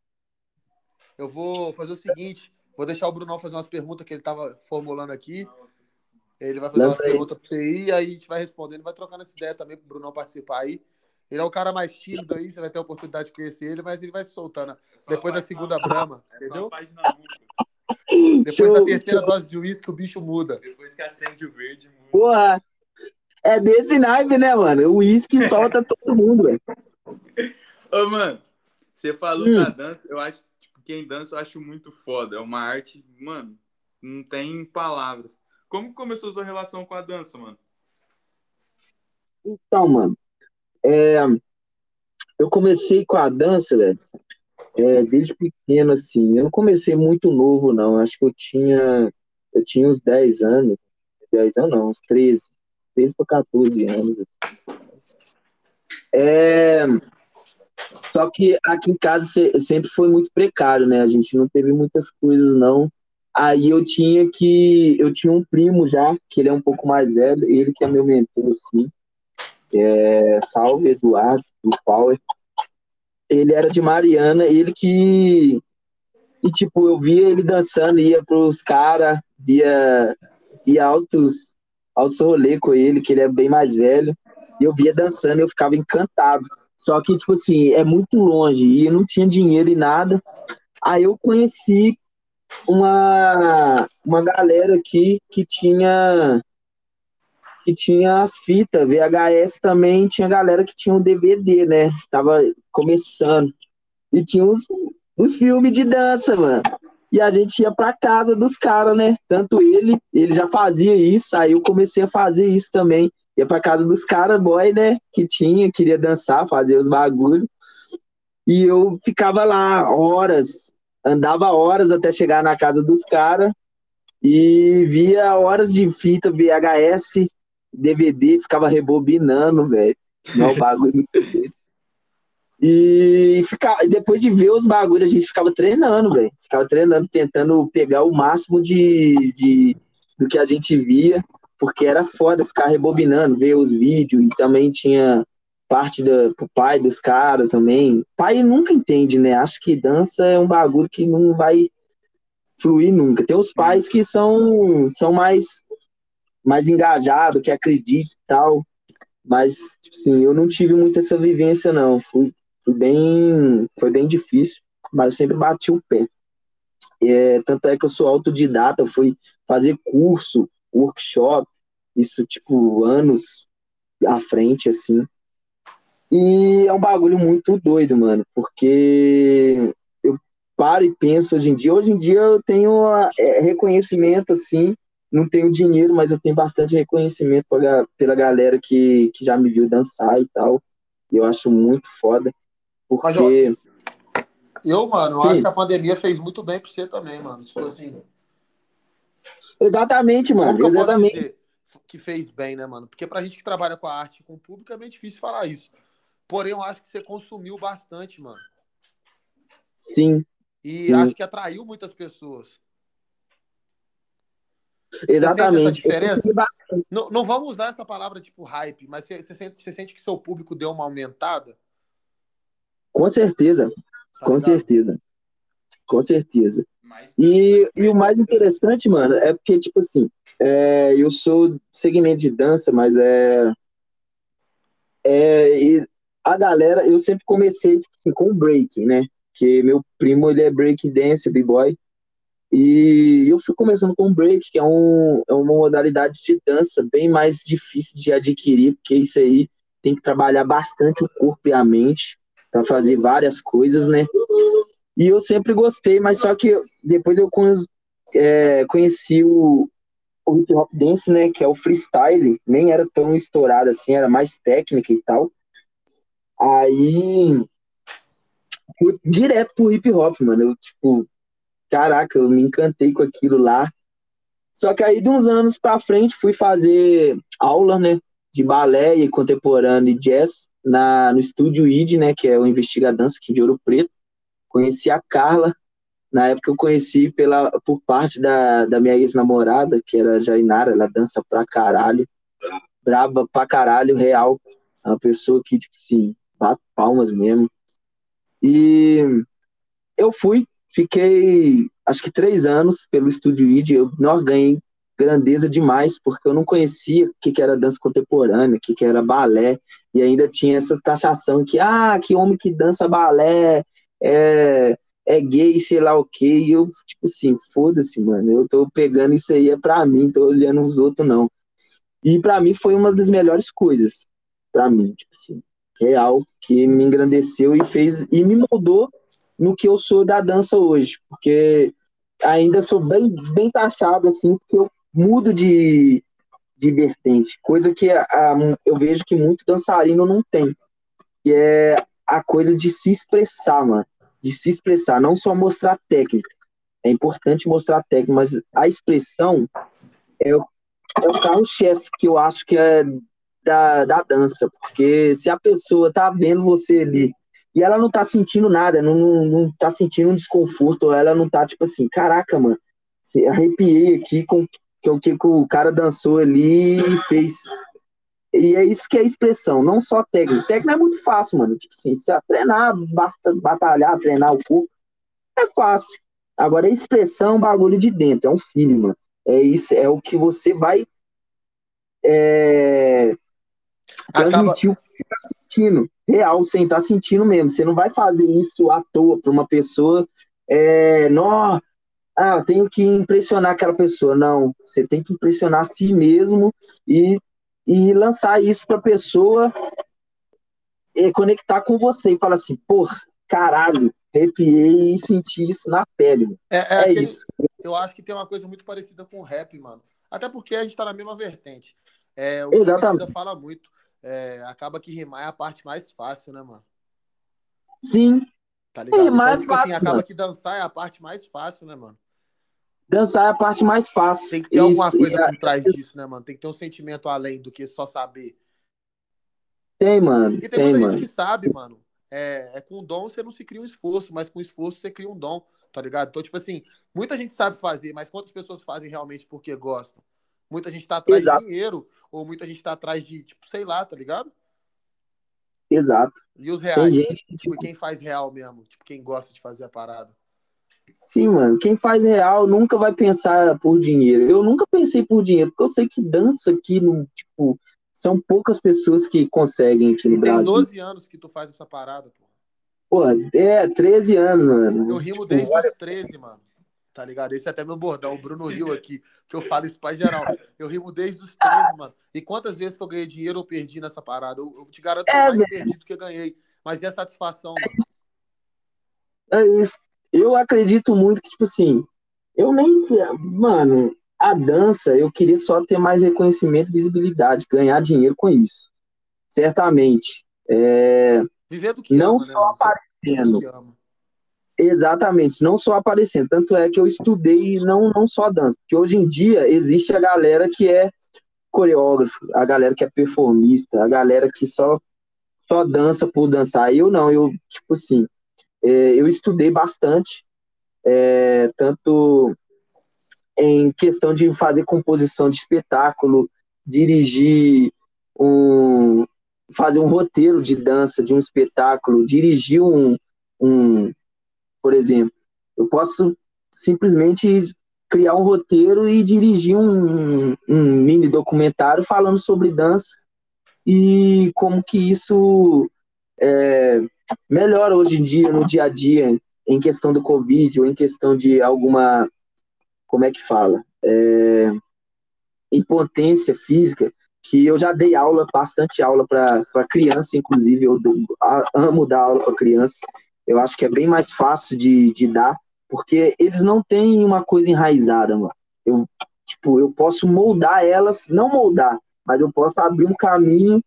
Eu vou fazer o seguinte: vou deixar o Brunão fazer umas perguntas que ele tava formulando aqui. Ele vai fazer Lança umas aí. perguntas pra você aí, e aí a gente vai respondendo, vai trocando essa ideia também pro Brunão participar aí. Ele é um cara mais tímido aí, você vai ter a oportunidade de conhecer ele, mas ele vai se soltando. É Depois da segunda brama, É só entendeu? a página única. Depois Show, da terceira show. dose de uísque, o bicho muda. Depois que acende o verde, muda. Porra. É desse naipe, né, mano? O uísque solta todo mundo, velho. Ô, mano, você falou Hum. da dança, eu acho, tipo, quem dança eu acho muito foda. É uma arte, mano, não tem palavras. Como começou a sua relação com a dança, mano? Então, mano, é, eu comecei com a dança, velho, é, desde pequeno, assim. Eu não comecei muito novo, não. Acho que eu tinha, eu tinha uns 10 anos. 10 anos, não, uns 13. 13 para 14 anos. assim. É, só que aqui em casa se- sempre foi muito precário, né? A gente não teve muitas coisas, não. Aí eu tinha que. Eu tinha um primo já, que ele é um pouco mais velho, ele que é meu mentor, assim. É, salve Eduardo do Power. Ele era de Mariana, ele que e tipo, eu via ele dançando, ia pros caras, via via altos altos rolê com ele, que ele é bem mais velho. E eu via dançando, eu ficava encantado. Só que, tipo assim, é muito longe e eu não tinha dinheiro e nada. Aí eu conheci uma, uma galera aqui que tinha que tinha as fitas, VHS também, tinha galera que tinha um DVD, né? Tava começando. E tinha os, os filmes de dança, mano. E a gente ia pra casa dos caras, né? Tanto ele, ele já fazia isso, aí eu comecei a fazer isso também. Ia pra casa dos caras, boy, né? Que tinha, queria dançar, fazer os bagulhos. E eu ficava lá horas, andava horas até chegar na casa dos caras e via horas de fita VHS, DVD, ficava rebobinando, velho. Não, bagulho E ficar, depois de ver os bagulhos, a gente ficava treinando, velho. Ficava treinando, tentando pegar o máximo de, de, do que a gente via, porque era foda ficar rebobinando, ver os vídeos, e também tinha parte do pro pai dos caras também. Pai nunca entende, né? Acho que dança é um bagulho que não vai fluir nunca. Tem os pais que são, são mais, mais engajados, que acreditam e tal. Mas, tipo assim, eu não tive muito essa vivência, não. Fui, fui bem, foi bem difícil, mas eu sempre bati o pé. É, tanto é que eu sou autodidata, fui fazer curso, workshop, isso, tipo, anos à frente, assim. E é um bagulho muito doido, mano, porque eu paro e penso hoje em dia. Hoje em dia eu tenho é, reconhecimento, assim, não tenho dinheiro, mas eu tenho bastante reconhecimento pela, pela galera que, que já me viu dançar e tal. E eu acho muito foda. Porque. Mas, eu, mano, eu acho que a pandemia fez muito bem pra você também, mano. Tipo assim. Exatamente, mano. Como exatamente. que fez bem, né, mano? Porque pra gente que trabalha com a arte com o público é bem difícil falar isso. Porém, eu acho que você consumiu bastante, mano. Sim. E sim. acho que atraiu muitas pessoas. Exatamente. Você essa diferença? Não, não vamos usar essa palavra tipo hype, mas você, você, sente, você sente que seu público deu uma aumentada? Com certeza, tá com certeza, com certeza. E, e o mais interessante, mano, é porque, tipo assim, é, eu sou segmento de dança, mas é, é a galera, eu sempre comecei tipo assim, com break, né? Que meu primo, ele é break dance, b-boy, e eu fui começando com break, que é, um, é uma modalidade de dança bem mais difícil de adquirir, porque isso aí tem que trabalhar bastante o corpo e a mente para fazer várias coisas, né? E eu sempre gostei, mas só que depois eu é, conheci o, o hip hop dance, né? Que é o freestyle, nem era tão estourado assim, era mais técnica e tal. Aí fui direto pro hip hop, mano. Eu, tipo, caraca, eu me encantei com aquilo lá. Só que aí, de uns anos pra frente, fui fazer aula, né? De balé e contemporâneo e jazz na, no estúdio ID, né, que é o Investiga Dança aqui de Ouro Preto. Conheci a Carla, na época eu conheci pela, por parte da, da minha ex-namorada, que era Jainara, ela dança pra caralho, braba pra caralho, real, é uma pessoa que, tipo assim, palmas mesmo. E eu fui, fiquei acho que três anos pelo Estúdio ID, eu não ganhei grandeza demais, porque eu não conhecia o que, que era dança contemporânea, o que, que era balé, e ainda tinha essa taxação que, ah, que homem que dança balé é, é gay, sei lá o quê, e eu, tipo assim, foda-se, mano, eu tô pegando isso aí, é pra mim, tô olhando os outros, não. E para mim foi uma das melhores coisas, para mim, tipo assim, real, que me engrandeceu e fez, e me moldou no que eu sou da dança hoje, porque ainda sou bem, bem taxado, assim, porque eu mudo de, de vertente, coisa que a, eu vejo que muito dançarino não tem, que é a coisa de se expressar, mano, de se expressar, não só mostrar técnica, é importante mostrar técnica, mas a expressão é o, é o carro-chefe que eu acho que é da, da dança, porque se a pessoa tá vendo você ali e ela não tá sentindo nada, não, não, não tá sentindo um desconforto, ela não tá tipo assim, caraca, mano, arrepiei aqui com o que o cara dançou ali e fez. E é isso que é expressão, não só técnica. Técnica é muito fácil, mano. Tipo assim, se treinar, basta batalhar, treinar o corpo, é fácil. Agora, a expressão é um bagulho de dentro, é um filho, mano. É isso, é o que você vai é, Transmitir Acaba... o que você tá sentindo, real, sem estar tá sentindo mesmo. Você não vai fazer isso à toa para uma pessoa, é, não, ah, tenho que impressionar aquela pessoa. Não, você tem que impressionar a si mesmo e, e lançar isso para a pessoa e conectar com você e falar assim, pô, caralho, arrepiei e senti isso na pele. É, é, é aquele, isso. Eu acho que tem uma coisa muito parecida com o rap, mano. Até porque a gente tá na mesma vertente. É, o Exatamente. fala muito. É, acaba que rimar é a parte mais fácil, né, mano? Sim. Tá ligado? Rimar então, é tipo assim, fácil, assim, acaba mano. que dançar é a parte mais fácil, né, mano? Dançar é a parte mais fácil. Tem que ter Isso, alguma coisa por trás disso, né, mano? Tem que ter um sentimento além do que só saber. Tem, mano. Porque tem, tem muita mano. gente que sabe, mano. É, é com dom você não se cria um esforço, mas com esforço você cria um dom, tá ligado? Então, tipo assim, muita gente sabe fazer, mas quantas pessoas fazem realmente porque gostam? Muita gente tá atrás Exato. de dinheiro, ou muita gente tá atrás de, tipo, sei lá, tá ligado? Exato. E os reais? Gente, tipo, quem faz real mesmo? Tipo, quem gosta de fazer a parada? Sim, mano. Quem faz real nunca vai pensar por dinheiro. Eu nunca pensei por dinheiro, porque eu sei que dança aqui no, tipo, são poucas pessoas que conseguem aqui no Brasil. Tem 12 anos que tu faz essa parada, pô. Pô, é, 13 anos, mano. Eu rimo tipo, desde olha... os 13, mano. Tá ligado? Esse é até meu bordão, o Bruno Rio aqui, que eu falo isso pra geral. Eu rimo desde os 13, mano. E quantas vezes que eu ganhei dinheiro ou perdi nessa parada? Eu, eu te garanto que é, mais perdi do que ganhei. Mas e a satisfação, mano? É eu acredito muito que, tipo assim, eu nem. Mano, a dança, eu queria só ter mais reconhecimento e visibilidade, ganhar dinheiro com isso. Certamente. É, Viver do que Não ama, só né, aparecendo. Exatamente, não só aparecendo. Tanto é que eu estudei não, não só dança, porque hoje em dia existe a galera que é coreógrafo, a galera que é performista, a galera que só, só dança por dançar. Eu não, eu, tipo assim, é, eu estudei bastante, é, tanto em questão de fazer composição de espetáculo, dirigir um, fazer um roteiro de dança de um espetáculo, dirigir um, um por exemplo, eu posso simplesmente criar um roteiro e dirigir um, um mini documentário falando sobre dança e como que isso é, melhor hoje em dia, no dia a dia, em questão do Covid ou em questão de alguma, como é que fala? É, impotência física, que eu já dei aula, bastante aula para criança, inclusive, eu amo dar aula para criança. Eu acho que é bem mais fácil de, de dar, porque eles não têm uma coisa enraizada, mano. Eu, tipo, eu posso moldar elas, não moldar, mas eu posso abrir um caminho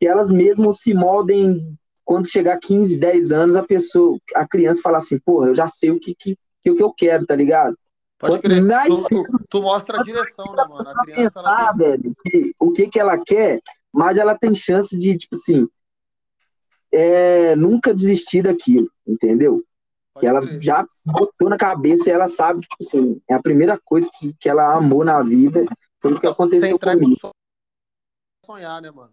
que elas mesmas se moldem quando chegar 15, 10 anos, a pessoa, a criança fala assim, porra, eu já sei o que, que, que, eu quero, tá ligado? Pode crer. Mais... Tu, tu, tu, mostra a direção, né, mano? A criança, pensar, ela tem... velho, que, o que, que ela quer, mas ela tem chance de, tipo assim, é, nunca desistir daquilo, entendeu? Pode que ela crer. já botou na cabeça e ela sabe que, tipo assim, é a primeira coisa que, que ela amou na vida foi o que aconteceu comigo. Sonhar, né, mano?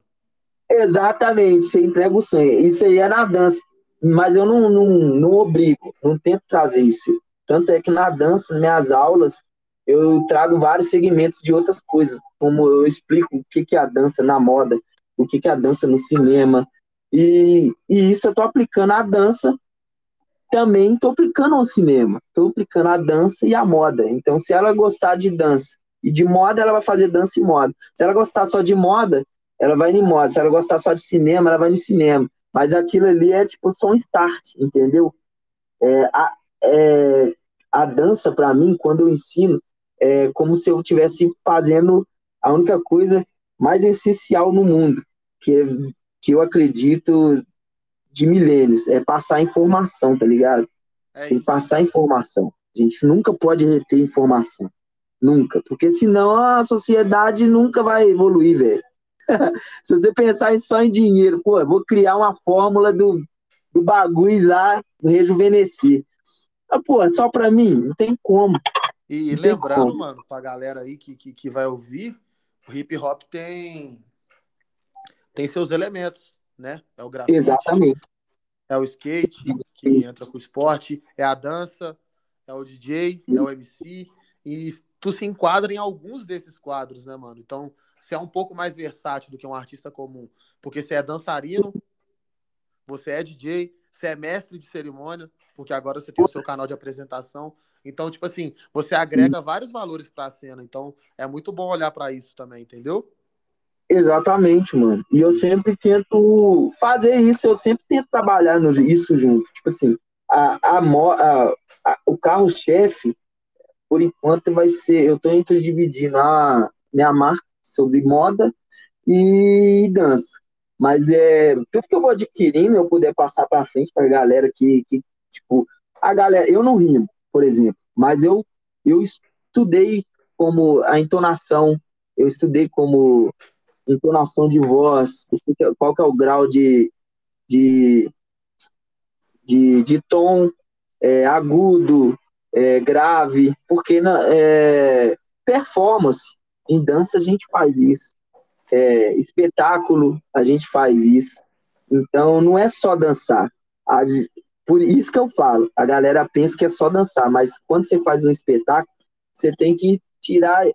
Exatamente, você entrega o sonho. Isso aí é na dança. Mas eu não, não, não obrigo, não tento trazer isso. Tanto é que na dança, nas minhas aulas, eu trago vários segmentos de outras coisas, como eu explico o que, que é a dança na moda, o que, que é a dança no cinema. E, e isso eu estou aplicando a dança, também estou aplicando ao cinema. Estou aplicando a dança e a moda. Então, se ela gostar de dança e de moda, ela vai fazer dança e moda. Se ela gostar só de moda, ela vai em moda. Se ela gostar só de cinema, ela vai no cinema. Mas aquilo ali é tipo só um start, entendeu? É, a, é, a dança, para mim, quando eu ensino, é como se eu estivesse fazendo a única coisa mais essencial no mundo, que, é, que eu acredito de milênios, é passar informação, tá ligado? É Tem que passar informação. A gente nunca pode reter informação. Nunca. Porque senão a sociedade nunca vai evoluir, velho. Se você pensar só em dinheiro, pô, vou criar uma fórmula do, do bagulho lá, do rejuvenescer. Ah, pô, só pra mim, não tem como. E não lembrando, como. mano, pra galera aí que, que, que vai ouvir, o hip hop tem tem seus elementos, né? É o grafite, Exatamente. é o skate, que entra com o esporte, é a dança, é o DJ, é o MC, e tu se enquadra em alguns desses quadros, né, mano? Então, você é um pouco mais versátil do que um artista comum. Porque você é dançarino, você é DJ, você é mestre de cerimônia, porque agora você tem o seu canal de apresentação. Então, tipo assim, você agrega vários valores para a cena. Então, é muito bom olhar para isso também, entendeu? Exatamente, mano. E eu sempre tento fazer isso, eu sempre tento trabalhar no, isso junto. Tipo assim, a, a, a, a o carro-chefe, por enquanto, vai ser. Eu tô entre dividir na minha marca sobre moda e dança. Mas é tudo que eu vou adquirindo, eu puder passar para frente para a galera que, que, tipo, a galera, eu não rimo, por exemplo, mas eu, eu estudei como a entonação, eu estudei como entonação de voz, qual que é o grau de, de, de, de tom é, agudo, é, grave, porque na, é, performance, em dança a gente faz isso, é, espetáculo a gente faz isso, então não é só dançar, a, por isso que eu falo, a galera pensa que é só dançar, mas quando você faz um espetáculo, você tem que tirar,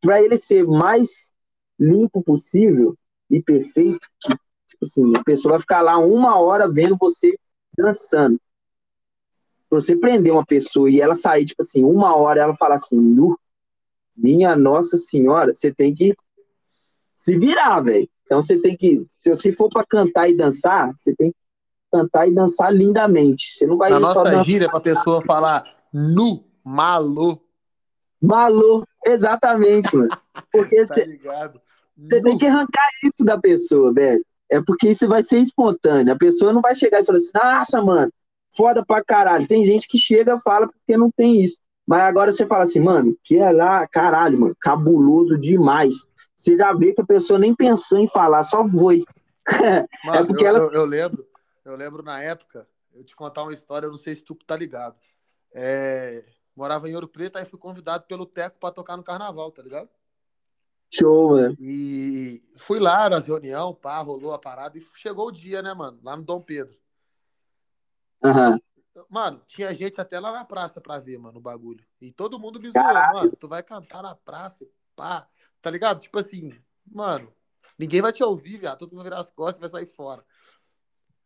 para ele ser mais limpo possível e perfeito, que, tipo assim, a pessoa vai ficar lá uma hora vendo você dançando. Se você prender uma pessoa e ela sair, tipo assim, uma hora ela falar assim, nu, minha Nossa Senhora, você tem que se virar, velho. Então você tem que, se você for para cantar e dançar, você tem que cantar e dançar lindamente. Você não vai Na nossa dançar... gíria pra pessoa falar nu, malu. Malu, exatamente, mano. Porque tá ligado? Você tem que arrancar isso da pessoa, velho. É porque isso vai ser espontâneo. A pessoa não vai chegar e falar assim, nossa, mano, foda pra caralho. Tem gente que chega e fala porque não tem isso. Mas agora você fala assim, mano, que é lá, caralho, mano, cabuloso demais. Você já vê que a pessoa nem pensou em falar, só foi. Mano, é porque eu, ela... eu, eu, lembro, eu lembro na época, eu te contar uma história, eu não sei se tu tá ligado. É, morava em Ouro Preto, aí fui convidado pelo Teco para tocar no carnaval, tá ligado? Show, mano. E fui lá nas reunião, pá, rolou a parada e chegou o dia, né, mano? Lá no Dom Pedro. Uhum. Mano, tinha gente até lá na praça pra ver, mano, o bagulho. E todo mundo me zoou, mano, tu vai cantar na praça, pá. Tá ligado? Tipo assim, mano, ninguém vai te ouvir, viado. Todo mundo vai virar as costas e vai sair fora.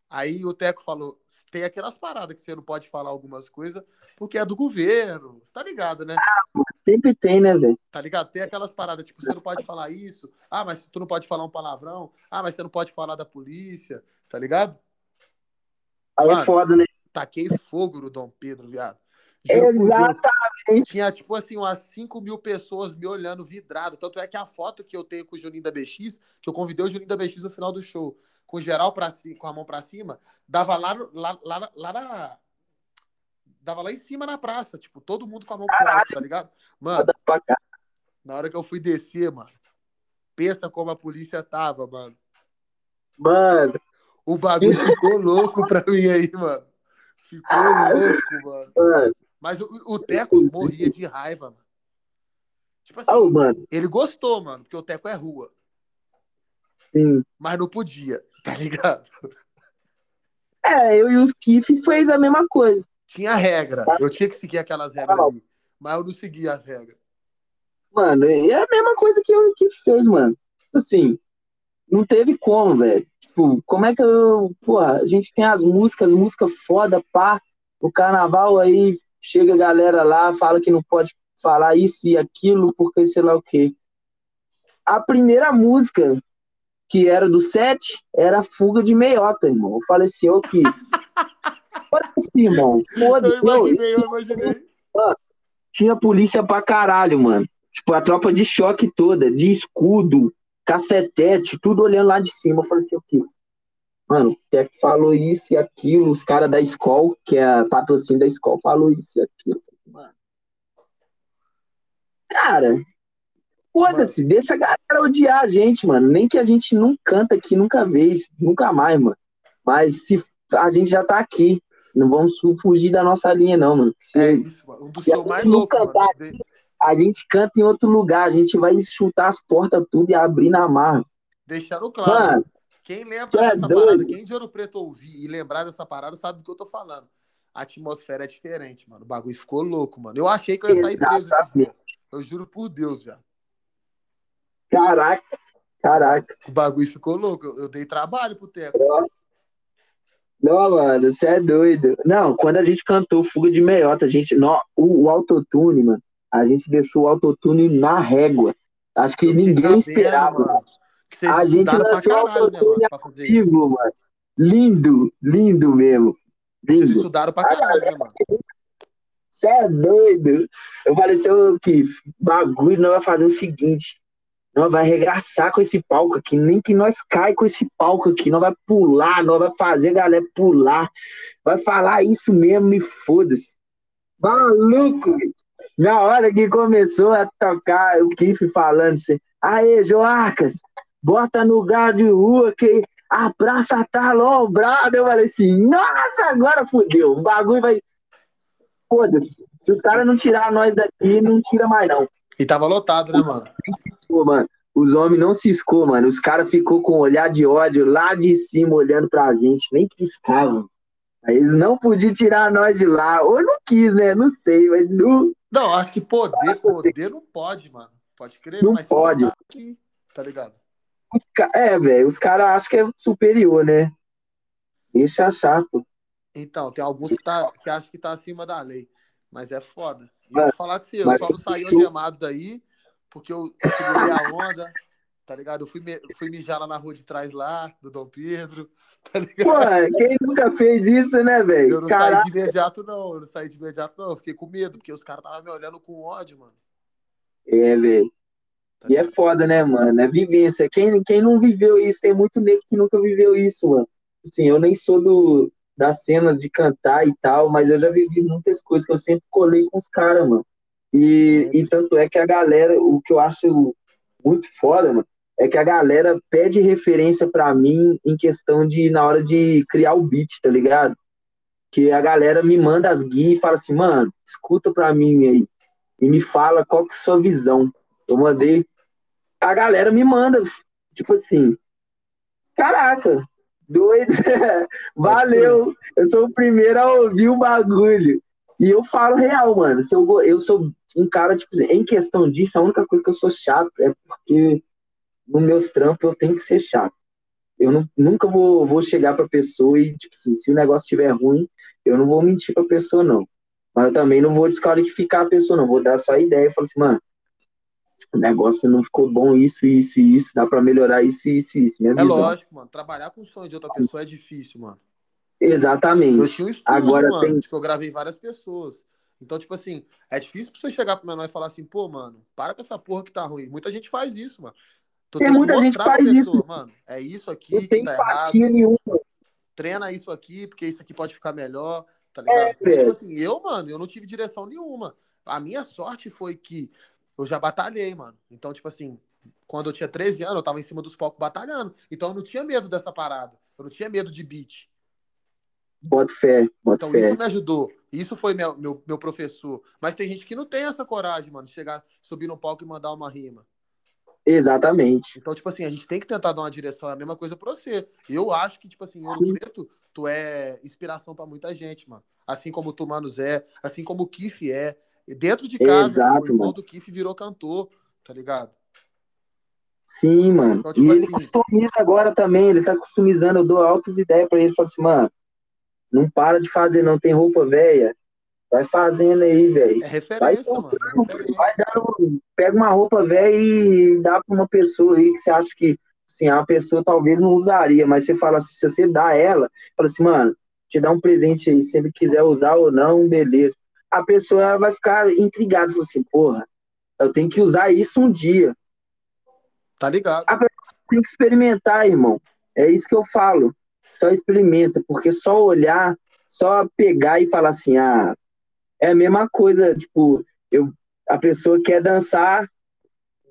Aí o Teco falou: tem aquelas paradas que você não pode falar algumas coisas porque é do governo. Você tá ligado, né? Ah, sempre tem, né, velho? Tá ligado? Tem aquelas paradas, tipo, você não pode falar isso. Ah, mas tu não pode falar um palavrão. Ah, mas você não pode falar da polícia. Tá ligado? Aí é Mano, é foda, né? Taquei fogo no Dom Pedro, viado. Exatamente. tinha, tipo assim, umas 5 mil pessoas me olhando vidrado. Tanto é que a foto que eu tenho com o Juninho da BX, que eu convidei o Juninho da BX no final do show, com geral pra, com a mão pra cima, dava lá, lá, lá, lá na. Dava lá em cima na praça, tipo, todo mundo com a mão pro alto, tá ligado? Mano, na hora que eu fui descer, mano, pensa como a polícia tava, mano. Mano. O bagulho ficou louco pra mim aí, mano. Ficou louco, mano. mano. Mas o, o Teco morria de raiva, mano. Tipo assim, oh, mano. ele gostou, mano, porque o Teco é rua. Sim. Mas não podia, tá ligado? É, eu e o Kiff fez a mesma coisa. Tinha regra. Eu tinha que seguir aquelas regras ali. Mas eu não seguia as regras. Mano, é a mesma coisa que o Kiff fez, mano. Assim, não teve como, velho. Tipo, como é que eu. Porra, a gente tem as músicas, música foda, pá. O carnaval aí chega a galera lá, fala que não pode falar isso e aquilo, porque sei lá o quê. A primeira música que era do 7, era fuga de meiota, irmão. Eu falei assim, ô que. Olha assim, irmão. Foda, eu imaginei, eu imaginei. Tinha polícia pra caralho, mano. Tipo, a tropa de choque toda, de escudo, cacetete, tudo olhando lá de cima. Eu falei assim, o que? Mano, o Tec falou isso e aquilo, os caras da escola, que é a patrocínio da escola, falou isso e aquilo. Mano. Cara, Foda-se, deixa a galera odiar a gente, mano. Nem que a gente não canta aqui nunca vez, nunca mais, mano. Mas se a gente já tá aqui, não vamos fugir da nossa linha, não, mano. Se, é isso, mano. Um dos mais loucos, cantar, mano. A gente canta em outro lugar, a gente vai chutar as portas tudo e abrir na marra. Deixando claro. Mano, quem lembra é dessa doido. parada, quem de Ouro Preto ouvir e lembrar dessa parada, sabe do que eu tô falando. A atmosfera é diferente, mano. O bagulho ficou louco, mano. Eu achei que eu ia sair preso esse dia. Eu juro por Deus, já. Caraca, caraca. O bagulho ficou louco. Eu, eu dei trabalho pro Teco. Não, mano, você é doido. Não, quando a gente cantou Fuga de Meiota, a gente. Não, o, o autotune, mano, a gente deixou o autotune na régua. Acho que Eu ninguém esperava. mano, vocês A gente lançou caralho, né, autotune mano, isso. Vivo, mano. Lindo, lindo mesmo. Vocês Lindo. estudaram pra caralho, né, mano? Você é doido. Eu falei, seu que bagulho, nós vai fazer o seguinte. Nós vai arregaçar com esse palco aqui. Nem que nós cai com esse palco aqui. Nós vai pular, nós vai fazer a galera pular. Vai falar isso mesmo, me foda-se. Maluco! Na hora que começou a tocar o Kiff falando assim, aê, Joarcas, bota no lugar de rua que a praça tá alombrada. Eu falei assim, nossa, agora fodeu. O bagulho vai. Foda-se. Se os caras não tirar nós daqui, não tira mais, não. E tava lotado, né, mano? Pô, mano, os homens não ciscou, mano. Os caras ficou com um olhar de ódio lá de cima olhando pra gente, nem piscavam. Eles não podiam tirar nós de lá. Ou não quis, né? Não sei, mas não. Não, acho que poder, poder não pode, mano. Pode crer, Não mas pode. tá aqui, tá ligado? É, velho, os caras acham que é superior, né? Deixa achar, pô. Então, tem alguns que, tá, que acham que tá acima da lei. Mas é foda. E eu vou falar com você, eu só não saí algemado daí, porque eu, eu segurei a onda, tá ligado? Eu fui, me- fui mijar lá na rua de trás lá, do Dom Pedro, tá ligado? Pô, quem nunca fez isso, né, Eu velho? não Caralho. saí de imediato, não. Eu não saí de imediato, não. Eu fiquei com medo, porque os caras estavam me olhando com ódio, mano. É, velho. Tá E é foda, né, mano? É vivência. Quem, quem não viveu isso, tem muito nego que nunca viveu isso, mano. Assim, eu nem sou do, da cena de cantar e tal, mas eu já vivi muitas coisas que eu sempre colei com os caras, mano. E, e tanto é que a galera, o que eu acho muito foda, mano, é que a galera pede referência pra mim em questão de, na hora de criar o beat, tá ligado? Que a galera me manda as guias e fala assim, mano, escuta pra mim aí. E me fala qual que é a sua visão. Eu mandei. A galera me manda, tipo assim. Caraca, doido. Valeu. Eu sou o primeiro a ouvir o bagulho. E eu falo real, mano. Se eu, eu sou um cara, tipo assim, em questão disso, a única coisa que eu sou chato é porque nos meus trampos eu tenho que ser chato. Eu não- nunca vou, vou chegar pra pessoa e, tipo assim, se o negócio estiver ruim, eu não vou mentir pra pessoa, não. Mas eu também não vou desqualificar a pessoa, não. Vou dar só a ideia e falar assim, mano, o negócio não ficou bom, isso, isso isso, dá pra melhorar isso, isso isso. Minha É visão. lógico, mano. Trabalhar com o sonho de outra pessoa é difícil, mano. Eu Exatamente. tinha um estúdio, Agora mano. tem- Tipo, eu gravei várias pessoas. Então, tipo assim, é difícil pra você chegar pro menor e falar assim, pô, mano, para com essa porra que tá ruim. Muita gente faz isso, mano. Tu Tem que muita gente que faz pessoa, isso. mano. É isso aqui Não que tem tá errado. empatia nenhuma. treina isso aqui, porque isso aqui pode ficar melhor, tá ligado? É, velho. tipo assim, eu, mano, eu não tive direção nenhuma. A minha sorte foi que eu já batalhei, mano. Então, tipo assim, quando eu tinha 13 anos, eu tava em cima dos palcos batalhando. Então eu não tinha medo dessa parada. Eu não tinha medo de beat. Bota fé, bota Então fé. isso me ajudou. Isso foi meu, meu, meu professor. Mas tem gente que não tem essa coragem, mano, de chegar, subir no palco e mandar uma rima. Exatamente. Então, tipo assim, a gente tem que tentar dar uma direção, é a mesma coisa pra você. Eu acho que, tipo assim, Ouro. Preto, tu é inspiração pra muita gente, mano. Assim como o tu, Mano Zé, assim como o Kiff é. E dentro de casa, Exato, o irmão mano. do Kiff virou cantor, tá ligado? Sim, mano. Então, E tipo ele assim- customiza agora também, ele tá customizando, eu dou altas ideias pra ele, falo assim, mano, não para de fazer, não tem roupa velha, vai fazendo aí, velho. É referência, mano. É referência. Vai dando, pega uma roupa velha e dá pra uma pessoa aí que você acha que, assim, a pessoa talvez não usaria, mas você fala assim, se você dá ela, fala assim, mano, te dá um presente aí, se ele quiser usar ou não, beleza. A pessoa vai ficar intrigada, assim, porra, eu tenho que usar isso um dia. Tá ligado? tem que experimentar, irmão. É isso que eu falo. Só experimenta, porque só olhar, só pegar e falar assim, ah, é a mesma coisa, tipo, eu, a pessoa quer dançar,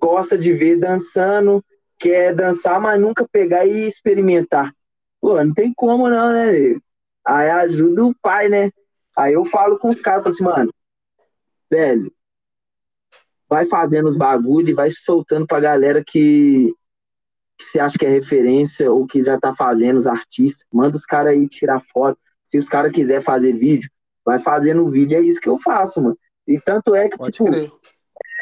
gosta de ver dançando, quer dançar, mas nunca pegar e experimentar. Pô, não tem como não, né? Aí ajuda o pai, né? Aí eu falo com os caras, falo assim, mano, velho, vai fazendo os bagulho e vai soltando pra galera que, que você acha que é referência ou que já tá fazendo, os artistas. Manda os caras aí tirar foto. Se os caras quiser fazer vídeo, vai fazendo vídeo. É isso que eu faço, mano. E tanto é que, Pode tipo,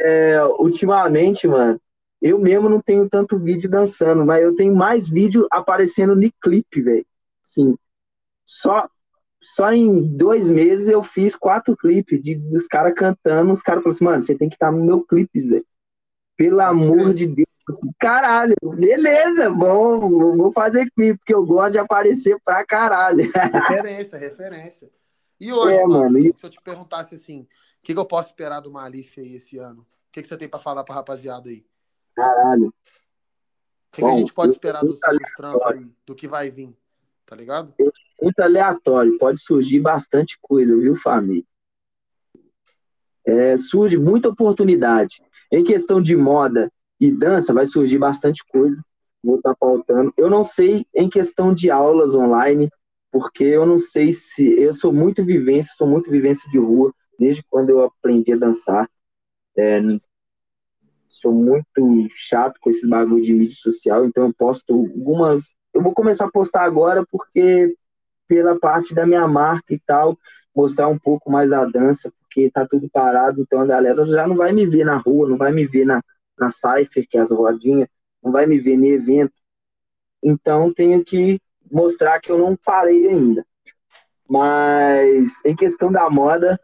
é, ultimamente, mano, eu mesmo não tenho tanto vídeo dançando, mas eu tenho mais vídeo aparecendo no clipe, velho. Sim. Só, só em dois meses eu fiz quatro clipes de, dos caras cantando. Os caras falaram assim, mano, você tem que estar no meu clipe, Zé. Pelo amor de Deus. Caralho, beleza, bom, vou fazer clipe, porque eu gosto de aparecer pra caralho. Referência, referência. E hoje, é, mano, mano, se eu te perguntasse assim, o que, que eu posso esperar do Malif aí esse ano? O que, que você tem pra falar pra rapaziada aí? Caralho. O que, Bom, que a gente pode esperar dos seus trampos aí, do que vai vir? Tá ligado? Muito aleatório, pode surgir bastante coisa, viu, família? É, surge muita oportunidade. Em questão de moda e dança, vai surgir bastante coisa. Vou estar tá faltando. Eu não sei em questão de aulas online, porque eu não sei se. Eu sou muito vivência, sou muito vivência de rua, desde quando eu aprendi a dançar. É, sou muito chato com esse bagulho de mídia social, então eu posto algumas. Eu vou começar a postar agora porque pela parte da minha marca e tal, mostrar um pouco mais a dança, porque tá tudo parado, então a galera já não vai me ver na rua, não vai me ver na, na Cypher, que é as rodinhas, não vai me ver em evento. Então tenho que mostrar que eu não parei ainda. Mas em questão da moda,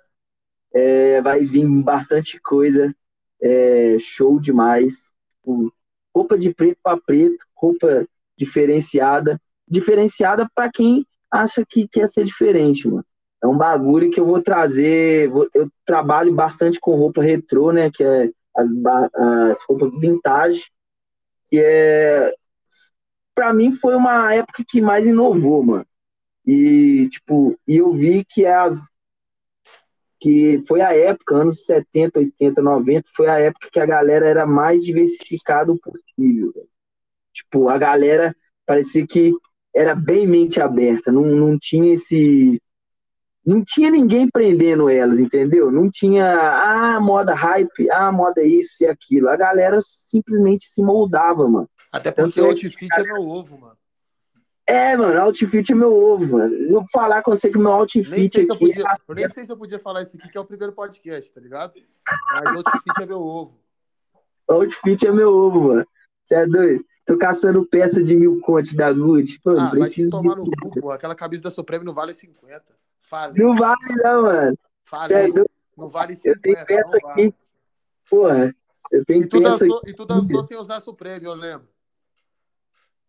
é, vai vir bastante coisa é, show demais. Tipo, roupa de preto para preto, roupa diferenciada. Diferenciada para quem acha que quer ser diferente, mano. É um bagulho que eu vou trazer. eu trabalho bastante com roupa retrô, né? Que é as, as roupas vintage. E é. Pra mim foi uma época que mais inovou, mano. E, tipo, e eu vi que as, que foi a época, anos 70, 80, 90, foi a época que a galera era mais diversificada possível. Tipo, a galera parecia que era bem mente aberta, não, não tinha esse. Não tinha ninguém prendendo elas, entendeu? Não tinha, ah, moda hype, ah, moda isso e aquilo. A galera simplesmente se moldava, mano. Até porque Tanto o outfit é meu ovo, mano. É, mano, outfit é meu ovo, mano. Eu vou falar com você que meu outfit nem sei aqui. Podia, é... Eu nem sei se eu podia falar isso aqui, que é o primeiro podcast, tá ligado? Mas outfit é meu ovo. Outfit é meu ovo, mano. Você é doido? Tô caçando peça de mil contos da Gucci. Pô, ah, preciso vai tomar no cu, pô. Aquela camisa da Supreme não vale 50. Falei. Não vale, não, mano. Falei. É não vale 50. Eu tenho peça aqui. Vale. Porra, eu tenho e tu peça dançou, aqui. E tu dançou sem usar Supreme, eu lembro.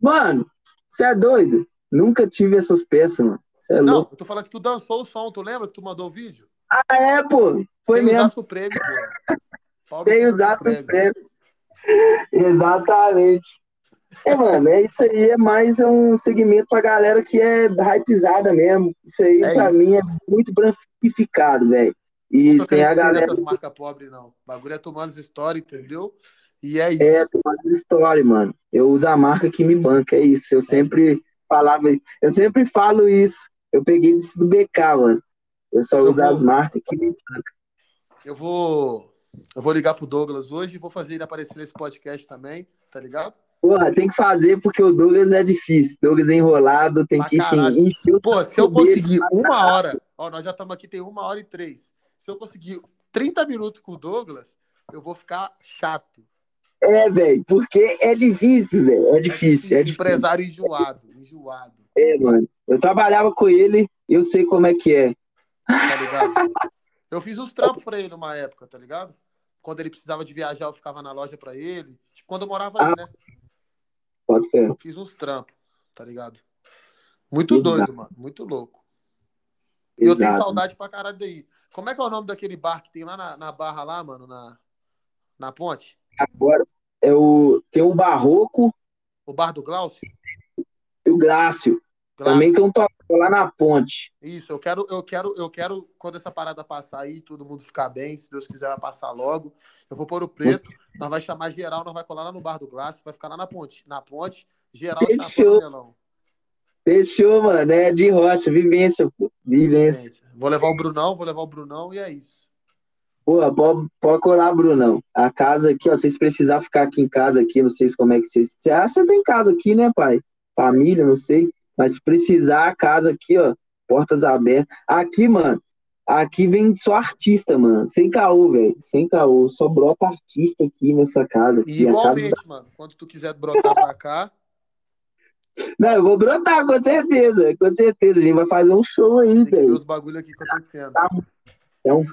Mano, você é doido? Nunca tive essas peças, mano. Cê é não, louco. eu tô falando que tu dançou o som, tu lembra que tu mandou o vídeo? Ah, é, pô. Foi Sem mesmo. usar Supreme, pô. Sem usar Supreme. Exatamente. É, mano, é isso aí, é mais um segmento pra galera que é hypezada mesmo. Isso aí, é pra isso. mim, é muito branquificado, velho. E tem a galera. Não marca pobre, não. O bagulho é tomando as histórias, entendeu? E é isso. É, mais história, mano. Eu uso a marca que me banca, é isso. Eu é. sempre falava, eu sempre falo isso. Eu peguei isso do BK, mano. Eu só eu uso vou... as marcas que me bancam. Eu vou. Eu vou ligar pro Douglas hoje e vou fazer ele aparecer nesse podcast também, tá ligado? Porra, tem que fazer porque o Douglas é difícil. Douglas é enrolado, tem pra que encher Pô, se eu conseguir uma hora, ó, nós já estamos aqui, tem uma hora e três. Se eu conseguir 30 minutos com o Douglas, eu vou ficar chato. É, velho, porque é difícil, velho. É difícil, é difícil. Empresário enjoado, enjoado. É, mano. Eu trabalhava com ele, eu sei como é que é. Tá ligado? Eu fiz uns trampos pra ele uma época, tá ligado? Quando ele precisava de viajar, eu ficava na loja pra ele. Tipo, quando eu morava ah, aí, né? Pode ser. Eu fiz uns trampos, tá ligado? Muito Exato. doido, mano. Muito louco. E eu tenho saudade pra caralho daí. Como é que é o nome daquele bar que tem lá na, na barra lá, mano? Na, na ponte? Agora é o, tem o Barroco. O bar do Glaucio? E o Glácio. Glácio. Também tem um lá na ponte. Isso, eu quero, eu quero, eu quero, quando essa parada passar aí, todo mundo ficar bem, se Deus quiser vai passar logo. Eu vou pôr o preto, nós vai chamar geral, nós vai colar lá no bar do Glácio, vai ficar lá na ponte. Na ponte, geral Fechou. Fechou, mano. É de rocha, vivência, pô. Vivência. vivência. Vou levar o Brunão, vou levar o Brunão e é isso. Pô, pode, pode colar, Brunão. A casa aqui, ó, vocês precisar ficar aqui em casa aqui, não sei como é que vocês. Você acha que tem casa aqui, né, pai? Família, não sei. Mas se precisar, a casa aqui, ó, portas abertas. Aqui, mano, Aqui vem só artista, mano. Sem caô, velho. Sem caô. Só brota artista aqui nessa casa. Aqui. E igualmente, casa... mano. Quando tu quiser brotar pra cá. Não, eu vou brotar, com certeza. Com certeza. A gente vai fazer um show aí, velho. os bagulho aqui acontecendo. Tá. Então...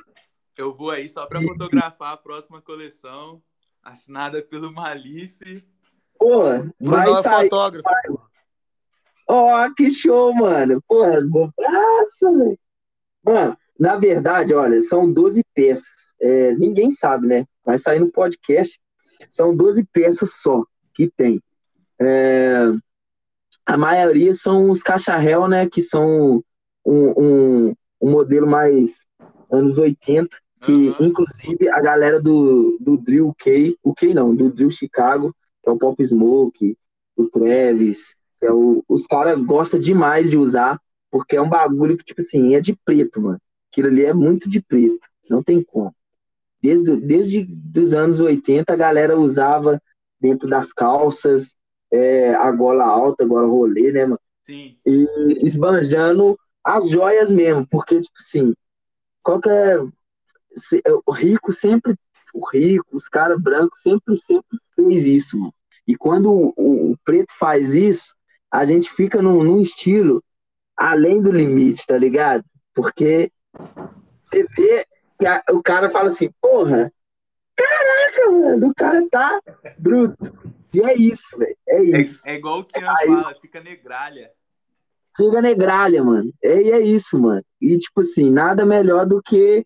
Eu vou aí só pra fotografar a próxima coleção. Assinada pelo Malif. Pô, vai Bruno sair. fotógrafo. Ó, oh, que show, mano. Porra, nossa, velho. Mano, na verdade, olha, são 12 peças. É, ninguém sabe, né? Vai sair no podcast. São 12 peças só que tem. É, a maioria são os cacharel, né? Que são um, um, um modelo mais anos 80. Que, uhum. inclusive, a galera do, do Drill K, o K não, do Drill Chicago, que é o Pop Smoke, o Travis, é o, os caras gostam demais de usar, porque é um bagulho que, tipo assim, é de preto, mano. Aquilo ali é muito de preto, não tem como. Desde, desde os anos 80, a galera usava dentro das calças, é, a gola alta, a gola rolê, né, mano? Sim. E esbanjando as joias mesmo, porque, tipo assim, qualquer. É, o rico sempre. O rico, os caras brancos sempre, sempre fez isso, mano. E quando o, o, preto faz isso, a gente fica num, num estilo além do limite, tá ligado? Porque você vê que a, o cara fala assim, porra, caraca, mano, o cara tá bruto. E é isso, velho. É, é isso. É, é, igual o Tian fala, fica negralha. Fica negralha, mano. É, é isso, mano. E, tipo assim, nada melhor do que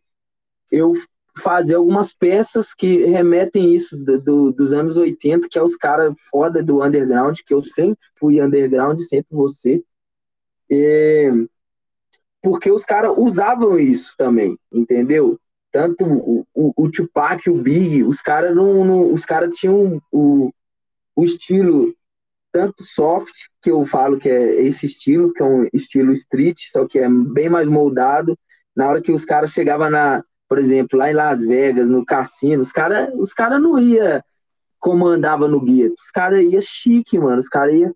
eu fazer algumas peças que remetem isso do, do, dos anos 80, que é os caras foda do underground, que eu sempre fui underground, sempre você. E, porque os caras usavam isso também, entendeu? Tanto o, o, o Tupac o Big, os caras não, não, os cara tinham o, o estilo tanto soft, que eu falo que é esse estilo, que é um estilo street, só que é bem mais moldado. Na hora que os caras chegavam na, por exemplo, lá em Las Vegas, no cassino, os caras os cara não ia como andava no gueto, os caras ia chique, mano, os caras ia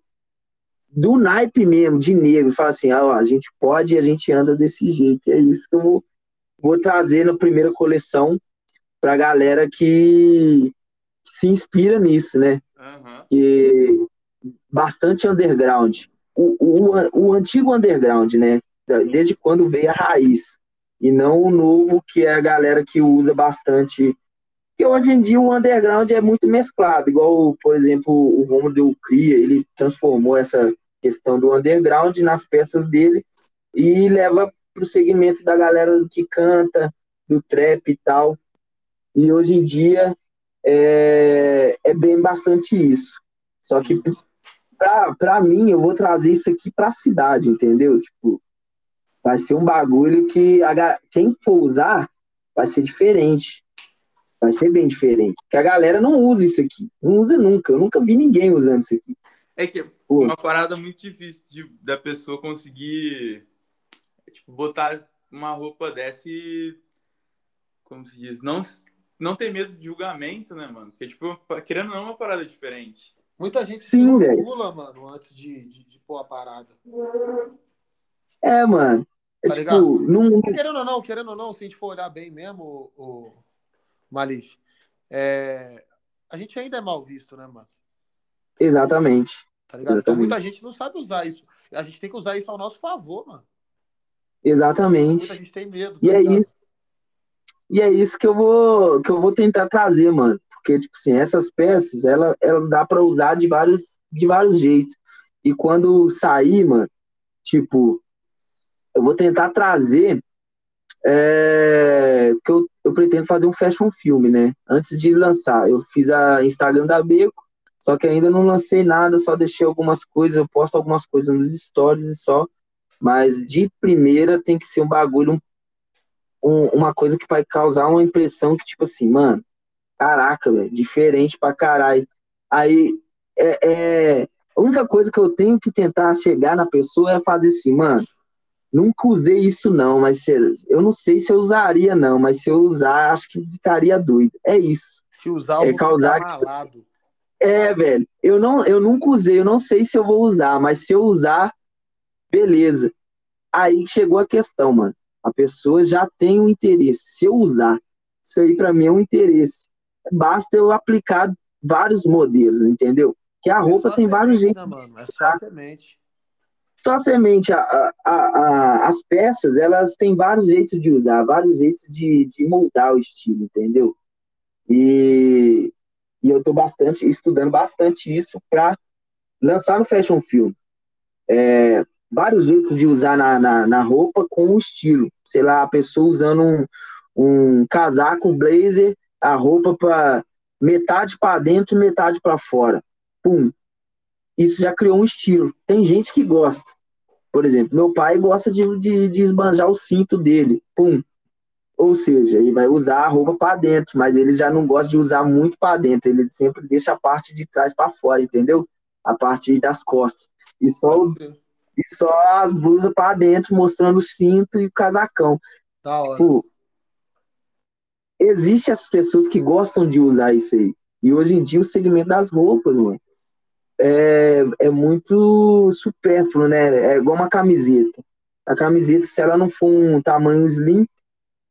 do naipe mesmo, de negro, fala assim, ah, ó, a gente pode e a gente anda desse jeito. É isso que eu vou, vou trazer na primeira coleção pra galera que se inspira nisso, né? Uhum. E bastante underground. O, o, o antigo underground, né? Desde quando veio a raiz. E não o novo, que é a galera que usa bastante. Porque hoje em dia o underground é muito mesclado, igual, por exemplo, o Romulo Cria, ele transformou essa questão do underground nas peças dele e leva para o segmento da galera que canta, do trap e tal. E hoje em dia é, é bem bastante isso. Só que para mim, eu vou trazer isso aqui para a cidade, entendeu? Tipo, vai ser um bagulho que a, quem for usar vai ser diferente. Vai ser bem diferente. Porque a galera não usa isso aqui. Não usa nunca. Eu nunca vi ninguém usando isso aqui. É que é uma parada muito difícil de, da pessoa conseguir tipo, botar uma roupa dessa e. Como se diz? Não, não ter medo de julgamento, né, mano? Porque, tipo, querendo ou não, é uma parada diferente. Muita gente Sim, se pula, mano, antes de, de, de, pôr a parada. É, mano. É, tá tipo, não... Querendo ou não, querendo ou não, se a gente for olhar bem mesmo, o, o Malif, é... a gente ainda é mal visto, né, mano? Exatamente. Tá ligado? Exatamente. Então muita gente não sabe usar isso. A gente tem que usar isso ao nosso favor, mano. Exatamente. Muita gente tem medo. Tá e é isso. E é isso que eu vou que eu vou tentar trazer, mano. Porque tipo assim, essas peças, elas, elas dá para usar de vários de vários jeitos. E quando sair, mano, tipo, eu vou tentar trazer é, que eu, eu pretendo fazer um fashion filme, né? Antes de lançar, eu fiz a Instagram da Beco, só que ainda não lancei nada, só deixei algumas coisas, eu posto algumas coisas nos stories e só. Mas de primeira tem que ser um bagulho, um, uma coisa que vai causar uma impressão que, tipo assim, mano, caraca, velho, diferente pra caralho. Aí, é, é, a única coisa que eu tenho que tentar chegar na pessoa é fazer assim, mano, nunca usei isso não, mas se, eu não sei se eu usaria não, mas se eu usar, acho que ficaria doido. É isso. Se usar, é causar malado. É, velho. Eu, não, eu nunca usei, eu não sei se eu vou usar, mas se eu usar, beleza. Aí chegou a questão, mano. A pessoa já tem um interesse. Se eu usar, isso aí para mim é um interesse. Basta eu aplicar vários modelos, entendeu? Que a roupa é tem vários jeitos. Né, mano? É só a semente. Só a semente. A, a, a, as peças, elas têm vários jeitos de usar, vários jeitos de, de moldar o estilo, entendeu? E, e eu estou bastante estudando bastante isso para lançar no Fashion Film. É, vários jeitos de usar na, na, na, roupa com o estilo. Sei lá, a pessoa usando um, um casaco, blazer, a roupa para metade para dentro e metade para fora. Pum. Isso já criou um estilo. Tem gente que gosta. Por exemplo, meu pai gosta de, de, de esbanjar o cinto dele. Pum. Ou seja, ele vai usar a roupa para dentro, mas ele já não gosta de usar muito para dentro. Ele sempre deixa a parte de trás para fora, entendeu? A parte das costas. E só, e só as blusas para dentro, mostrando o cinto e o casacão. Da hora. Tipo, existe as pessoas que gostam de usar isso aí. E hoje em dia o segmento das roupas, mano, é, é muito supérfluo, né? É igual uma camiseta. A camiseta, se ela não for um tamanho slim,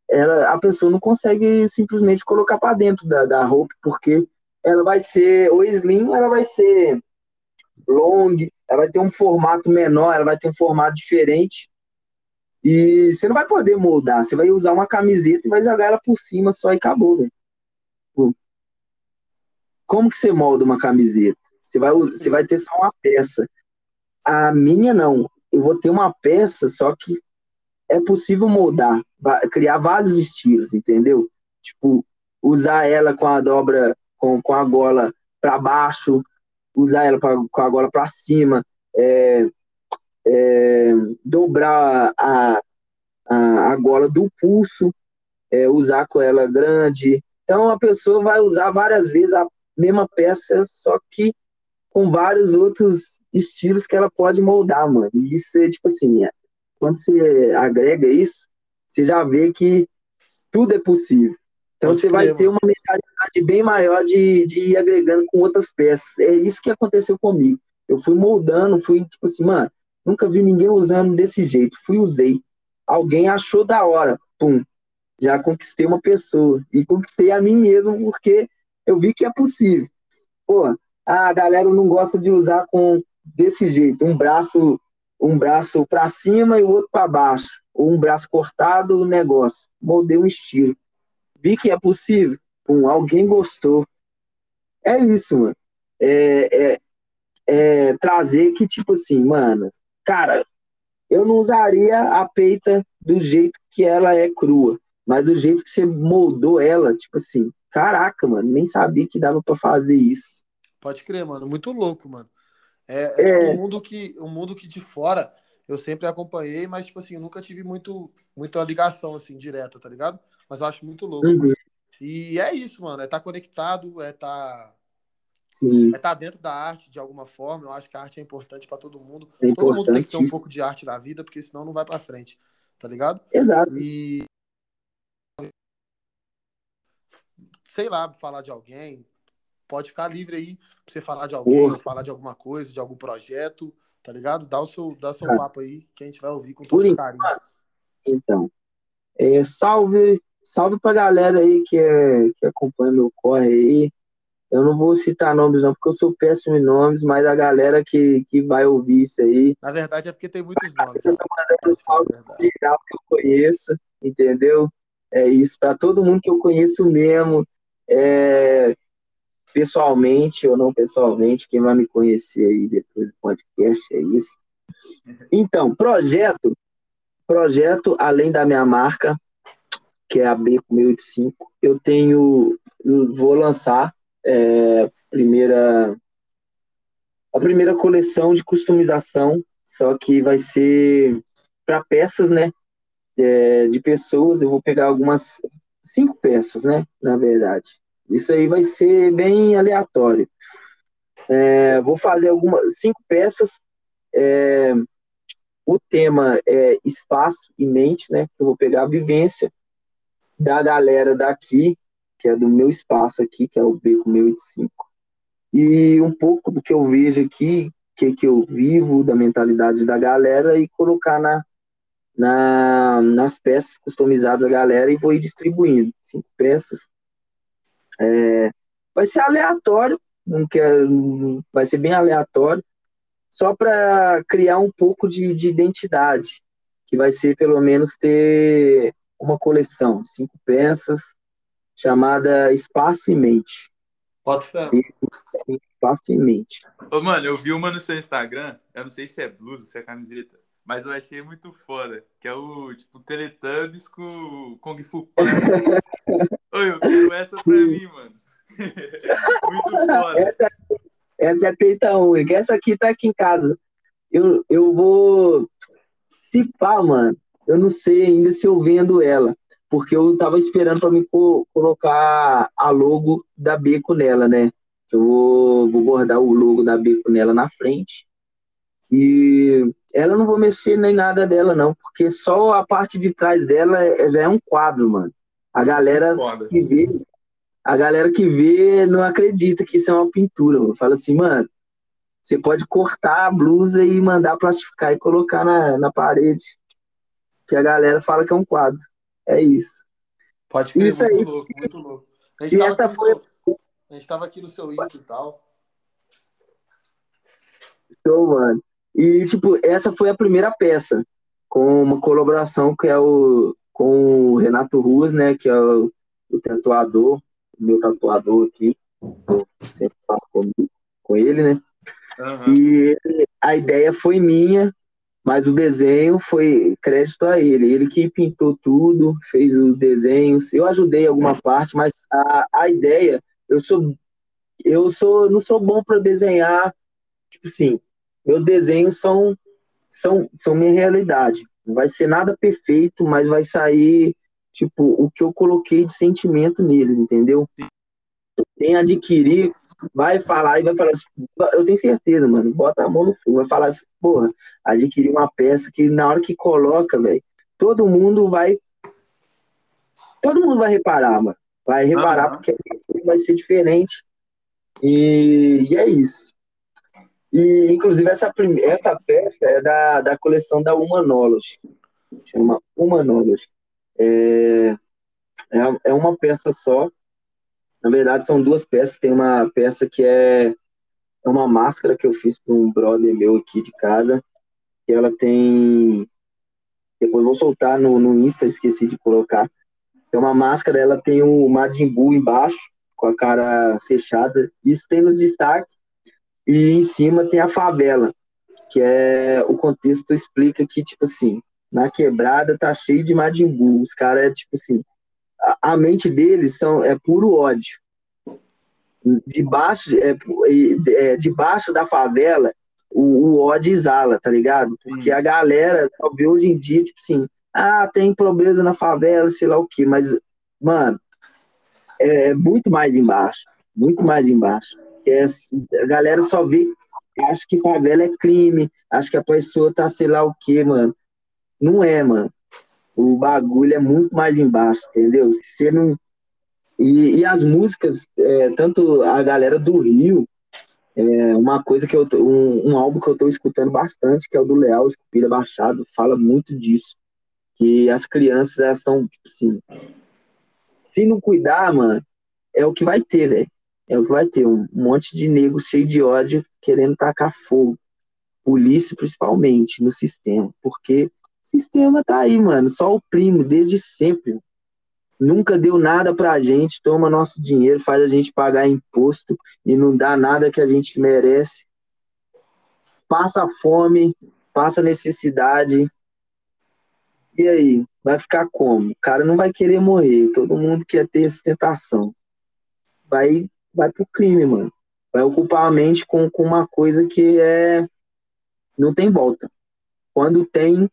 ela, a pessoa não consegue simplesmente colocar para dentro da, da roupa, porque ela vai ser ou slim, ela vai ser long, ela vai ter um formato menor, ela vai ter um formato diferente. E você não vai poder moldar, você vai usar uma camiseta e vai jogar ela por cima só e acabou, velho. Como que você molda uma camiseta? Você vai, você vai ter só uma peça. A minha não. Eu vou ter uma peça, só que é possível moldar, criar vários estilos, entendeu? Tipo, usar ela com a dobra, com, com a gola para baixo, usar ela pra, com a gola para cima, é, é, dobrar a, a, a, gola do pulso, é, usar com ela grande. Então a pessoa vai usar várias vezes a mesma peça, só que com vários outros estilos que ela pode moldar, mano. E isso é tipo assim, é, quando você agrega isso, você já vê que tudo é possível. Então pode você vai ter uma mentalidade bem maior de, de ir agregando com outras peças. É isso que aconteceu comigo. Eu fui moldando, fui tipo assim, mano, nunca vi ninguém usando desse jeito. Fui, usei. Alguém achou da hora. Pum. Já conquistei uma pessoa. E conquistei a mim mesmo porque eu vi que é possível. Pô, a galera não gosta de usar com desse jeito, um braço um braço para cima e o outro para baixo, ou um braço cortado, o negócio. Moldei um estilo. Vi que é possível. Pum, alguém gostou. É isso, mano. É, é, é trazer que, tipo assim, mano, cara, eu não usaria a peita do jeito que ela é crua, mas do jeito que você moldou ela, tipo assim, caraca, mano, nem sabia que dava para fazer isso. Pode crer, mano, muito louco, mano. É, é, tipo é... um mundo que um mundo que de fora eu sempre acompanhei, mas tipo assim, eu nunca tive muito muita ligação assim direta, tá ligado? Mas eu acho muito louco. Uhum. E é isso, mano, é estar tá conectado, é estar tá... Sim. É tá dentro da arte de alguma forma. Eu acho que a arte é importante para todo mundo. É todo mundo tem que ter um pouco de arte na vida, porque senão não vai para frente, tá ligado? Exato. E sei lá, falar de alguém, pode ficar livre aí pra você falar de alguém, falar de alguma coisa, de algum projeto, tá ligado? Dá o seu, dá o seu papo aí, que a gente vai ouvir com todo carinho. Então, é, salve, salve pra galera aí que, é, que acompanha meu corre aí. Eu não vou citar nomes não, porque eu sou péssimo em nomes, mas a galera que, que vai ouvir isso aí. Na verdade é porque tem muitos nomes. Eu tô mandando salve geral que eu conheço, entendeu? É isso, para todo mundo que eu conheço mesmo. É, pessoalmente ou não pessoalmente, quem vai me conhecer aí depois do podcast é isso. Então, projeto, projeto além da minha marca, que é a B1085, eu tenho, eu vou lançar é, primeira, a primeira coleção de customização, só que vai ser para peças, né, é, de pessoas, eu vou pegar algumas, cinco peças, né, na verdade, isso aí vai ser bem aleatório. É, vou fazer algumas cinco peças. É, o tema é espaço e mente, né? Eu vou pegar a vivência da galera daqui, que é do meu espaço aqui, que é o Beco 1085, e um pouco do que eu vejo aqui, que que eu vivo, da mentalidade da galera e colocar na, na, nas peças customizadas da galera e vou ir distribuindo. Cinco peças. É, vai ser aleatório, não quero, vai ser bem aleatório, só para criar um pouco de, de identidade, que vai ser pelo menos ter uma coleção, cinco peças, chamada Espaço e Mente. Bota fé. Espaço e Mente. Ô, mano, eu vi uma no seu Instagram, eu não sei se é blusa, se é camiseta, mas eu achei muito foda, que é o, tipo, Teletubbies com o Kung Fu Panda. Oi, eu quero essa pra mim, mano. muito foda. Essa, essa é peita única, essa aqui tá aqui em casa. Eu, eu vou... Se pá, mano, eu não sei ainda se eu vendo ela, porque eu tava esperando para me co colocar a logo da Beco nela, né? Eu vou, vou bordar o logo da Beco nela na frente. E ela não vou mexer nem nada dela, não, porque só a parte de trás dela é, já é um quadro, mano. A galera Foda. que vê, a galera que vê não acredita que isso é uma pintura, mano. Fala assim, mano, você pode cortar a blusa e mandar plastificar e colocar na, na parede que a galera fala que é um quadro. É isso. Pode crer, Isso muito aí. louco, muito louco. A gente, E tava essa aqui no foi- seu, a gente tava aqui no seu Insta e tal. Show, mano. E, tipo, essa foi a primeira peça, com uma colaboração que é o, com o Renato Ruas, né, que é o, o tatuador, o meu tatuador aqui, eu sempre falo comigo, com ele, né, Aham. e a ideia foi minha, mas o desenho foi crédito a ele, ele que pintou tudo, fez os desenhos, eu ajudei alguma parte, mas a, a ideia, eu sou, eu sou, não sou bom para desenhar, tipo assim, meus desenhos são, são, são minha realidade. Não vai ser nada perfeito, mas vai sair, tipo, o que eu coloquei de sentimento neles, entendeu? Quem adquirir, vai falar e vai falar assim, eu tenho certeza, mano, bota a mão no fogo, vai falar, porra, adquirir uma peça que na hora que coloca, velho, todo mundo vai, todo mundo vai reparar, mano, vai reparar Aham. porque vai ser diferente e, e é isso. E, inclusive, essa, prime- essa peça é da, da coleção da Humanology. Chama Humanology. É, é, é uma peça só. Na verdade, são duas peças. Tem uma peça que é, é uma máscara que eu fiz para um brother meu aqui de casa. E ela tem. Depois vou soltar no, no Insta, esqueci de colocar. É uma máscara, ela tem o Majin Buu embaixo, com a cara fechada. Isso tem nos destaques. E em cima tem a favela, que é o contexto explica que, tipo assim, na quebrada tá cheio de Majin Buu. Os caras é tipo assim, a, a mente deles são, é puro ódio. Debaixo, é, é, debaixo da favela, o, o ódio exala, tá ligado? Porque a galera vê hoje em dia, tipo assim, ah, tem pobreza na favela, sei lá o quê, mas, mano, é muito mais embaixo, muito mais embaixo. É, a galera só vê, acha que favela é crime, acha que a pessoa tá sei lá o quê, mano. Não é, mano. O bagulho é muito mais embaixo, entendeu? Se você não. E, e as músicas, é, tanto a galera do Rio, é uma coisa que eu um, um álbum que eu tô escutando bastante, que é o do Leal, Escupida Baixado, fala muito disso. Que as crianças, elas estão, tipo assim. Se não cuidar, mano, é o que vai ter, velho. É o que vai ter. Um monte de nego cheio de ódio querendo tacar fogo. Polícia, principalmente, no sistema. Porque o sistema tá aí, mano. Só o primo, desde sempre. Nunca deu nada pra gente, toma nosso dinheiro, faz a gente pagar imposto e não dá nada que a gente merece. Passa fome, passa necessidade. E aí? Vai ficar como? O cara não vai querer morrer. Todo mundo quer ter essa tentação. Vai, vai pro crime, mano. Vai ocupar a mente com, com uma coisa que é. Não tem volta. Quando tem,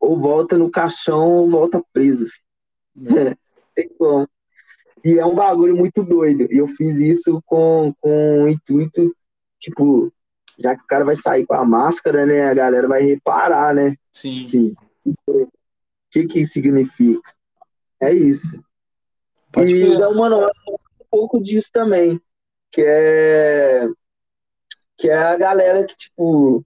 ou volta no caixão ou volta preso. filho. tem como. E é um bagulho muito doido. E eu fiz isso com, com o intuito, tipo, já que o cara vai sair com a máscara, né? A galera vai reparar, né? Sim. Sim. O que que significa? É isso. Pode e crer. da Humanoide um pouco disso também, que é que é a galera que tipo,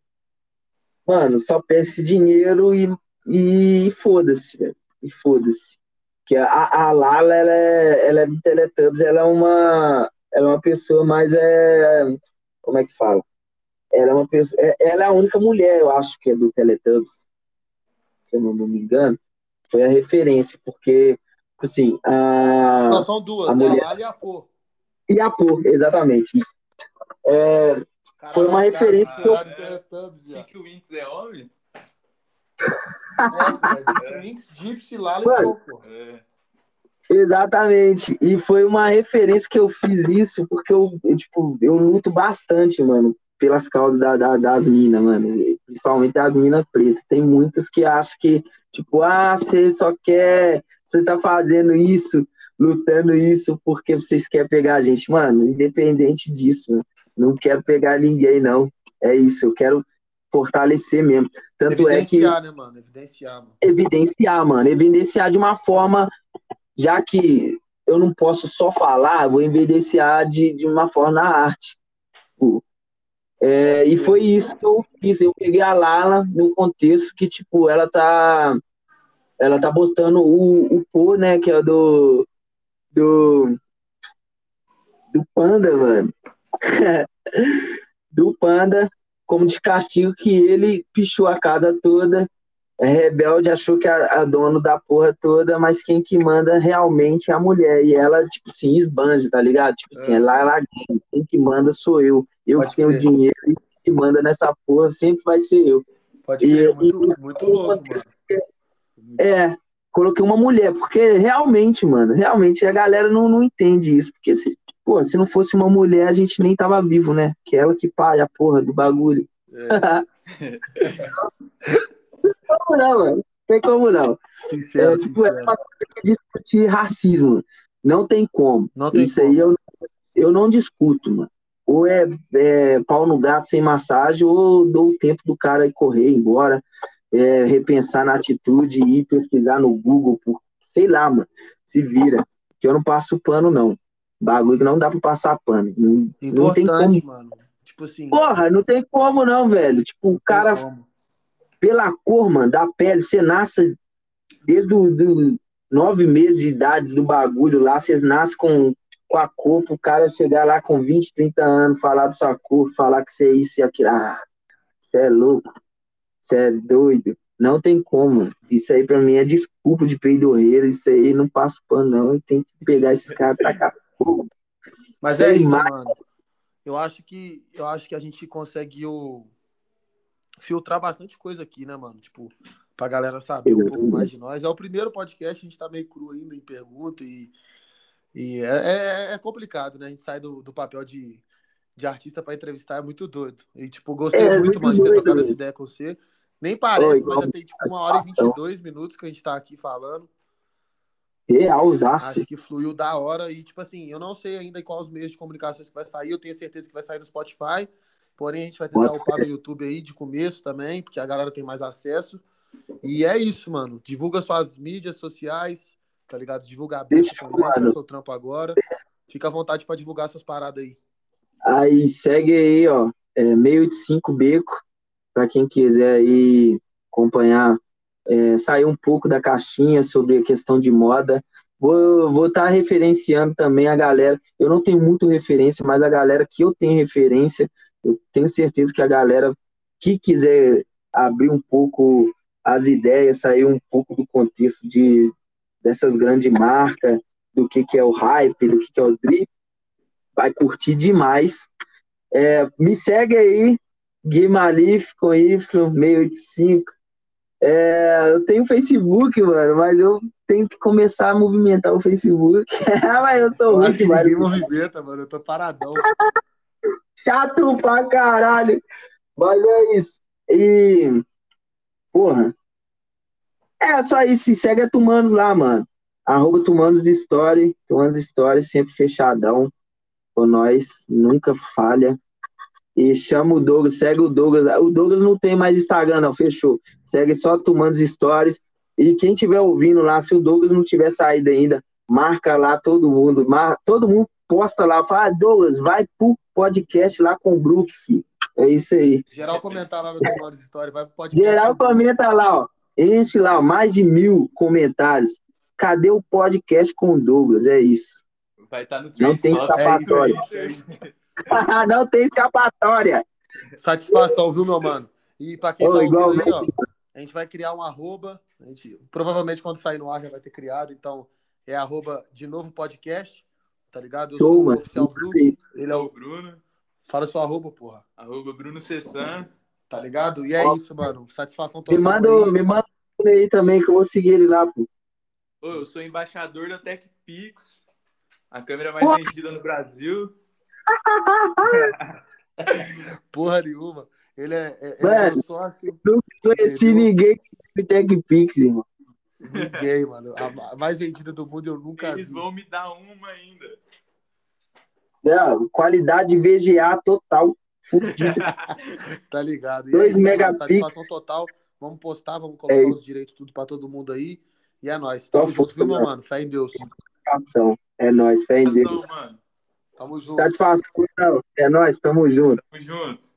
mano, só pensa dinheiro e e foda-se, velho. E foda-se. Que a, a Lala, ela é, ela é de Teletubbies, ela é uma, ela é uma pessoa mais, é, como é que fala? Ela é uma pessoa, é, ela é a única mulher, eu acho, que é do Teletubbies, se eu não me engano. Foi a referência, porque, assim, a... Não, são duas, a é mulher- a Lala e a Pô. E a Pô, exatamente, isso. É, Foi uma referência cara, que eu-. Chique Winks é homem? É, Winx, Gypsy, Lala e pô. É. Exatamente. E foi uma referência que eu fiz isso, porque eu, eu, tipo, eu luto bastante, mano, pelas causas da, da- das minas, mano. Principalmente das minas pretas. Tem muitas que acham que, tipo, ah, você só quer. Você tá fazendo isso, lutando isso, porque vocês querem pegar a gente. Mano, independente disso, mano, não quero pegar ninguém, não. É isso, eu quero fortalecer mesmo. Tanto é que Evidenciar, né, mano? Evidenciar, mano. evidenciar, mano. Evidenciar de uma forma, já que eu não posso só falar, vou evidenciar de, de uma forma na arte. Tipo, é, e foi isso que eu fiz. Eu peguei a Lala num contexto que, tipo, ela tá. Ela tá botando o, o Pô, né? Que é do. Do. Do Panda, mano. do Panda, como de castigo que ele pichou a casa toda é rebelde, achou que a, a dono da porra toda, mas quem que manda realmente é a mulher. E ela, tipo assim, esbanja, tá ligado? Tipo assim, É. é lá, lá, quem que manda sou eu. Eu Pode que tenho dinheiro e que manda nessa porra sempre vai ser eu. Pode E- crer, muito, e- muito louco, mano. É, coloquei uma mulher, porque realmente, mano, realmente a galera não, não entende isso. Porque se, pô, se não fosse uma mulher, a gente nem tava vivo, né? Que é ela que paga a porra do bagulho. Como não, mano? Tem como não. Sincero, É, tipo, é sincero. uma coisa que discutir racismo. Não tem como. Não tem Isso como. aí eu, eu não discuto, mano. Ou é, é pau no gato sem massagem, ou dou o tempo do cara ir correr, embora, é, repensar na atitude, ir pesquisar no Google, por, sei lá, mano. Se vira. Que eu não passo pano, não. Bagulho que não dá pra passar pano. Não, não tem como. Mano. Tipo assim. Porra, não tem como, não, velho. Tipo, o cara como. pela cor, mano, da pele, você nasce desde o do nove meses de idade do bagulho lá, vocês nascem com, com a cor, pro cara chegar lá com 20, 30 anos, falar da sua cor, falar que você é isso e aquilo. Ah, você é louco, você é doido. Não tem como. Isso aí pra mim é desculpa de peidorreira, isso aí não passa pano, não. Tem que pegar esses caras e tacar fogo. Mas Sei é isso, mais. mano. Eu acho que eu acho que a gente conseguiu filtrar bastante coisa aqui, né, mano? Tipo, pra galera saber um pouco mais de nós. É o primeiro podcast, a gente tá meio cru ainda em pergunta e, e é, é- é complicado, né? A gente sai do, do papel de, de artista pra entrevistar, é muito doido. E, tipo, gostei É, muito, muito mano, de ter trocado essa ideia com você. Nem parece, Oi, mas já tem, tipo, uma hora e satisfação. 22 minutos que a gente tá aqui falando. Realzaço. Acho que fluiu da hora e, tipo assim, eu não sei ainda em quais meios de comunicação isso vai sair, eu tenho certeza que vai sair no Spotify, porém a gente vai tentar upar no YouTube aí de começo também, porque a galera tem mais acesso. E é isso, mano. Divulga suas mídias sociais, tá ligado? Divulga a que mano. seu trampo agora. Fica à vontade pra divulgar suas paradas aí. Aí segue aí, ó, é, meio de cinco beco, para quem quiser aí acompanhar, é, sair um pouco da caixinha sobre a questão de moda. Vou estar referenciando também a galera. Eu não tenho muito referência, mas a galera que eu tenho referência, eu tenho certeza que a galera que quiser abrir um pouco as ideias, sair um pouco do contexto de dessas grandes marcas, do que, que é o hype, do que, que é o drip, vai curtir demais. É, me segue aí, Gui Malif com Y685. É, eu tenho Facebook, mano, mas eu tenho que começar a movimentar o Facebook. mas eu sou Eu ruim acho que ninguém movimenta, mano. Eu tô paradão. Chato pra caralho. Mas é isso. E, porra, é só isso. Se segue a Tumanos lá, mano. Arroba Tumanos Story. Tumanos Story sempre fechadão. Com nós, nunca falha. E chama o Douglas, segue o Douglas. O Douglas não tem mais Instagram, não, fechou. Segue só Tumanos Stories. E quem estiver ouvindo lá, se o Douglas não tiver saído ainda, marca lá todo mundo. Mar... Todo mundo posta lá, fala, ah, Douglas, vai pro podcast lá com o Brook, filho. É isso aí. Geral comentar lá no Tomando História, vai pro podcast. Geral comenta lá, ó. enche lá mais de mil comentários. Cadê o podcast com o Douglas? É isso. Vai estar no Não tem escapatória. É. Não tem escapatória. Satisfação, viu, meu mano? E pra quem Ô, tá ouvindo aí, igualmente. ó, a gente vai criar um arroba. A gente, provavelmente quando sair no ar já vai ter criado, então é arroba de novo podcast, tá ligado? Eu sou o oficial Bruno, Ele é o. Bruno, Fala seu arroba, porra. arroba Bruno Cessan. Tá ligado? E é Ó, isso, mano. Satisfação Me total. manda, aí. me manda um aí também que eu vou seguir ele lá, pô. Ô, eu sou embaixador da TechPix, a câmera mais vendida no Brasil. Porra nenhuma. Ele é, é, ele é Mano. meu sócio. Não conheci Entendeu? ninguém que TechPix, irmão. Ninguém, mano. A mais vendida do mundo eu nunca Eles vi. vão me dar uma ainda. É, qualidade VGA total. Tá ligado? E Dois aí, mano, megapixels. Satisfação total. Vamos postar, vamos colocar É os direitos tudo pra todo mundo aí. E é nóis. Tamo junto, viu, meu mano? Fé em Deus. Satisfação. É nóis, fé em Deus. Tamo junto. Satisfação. É nóis, tamo junto. tamo junto.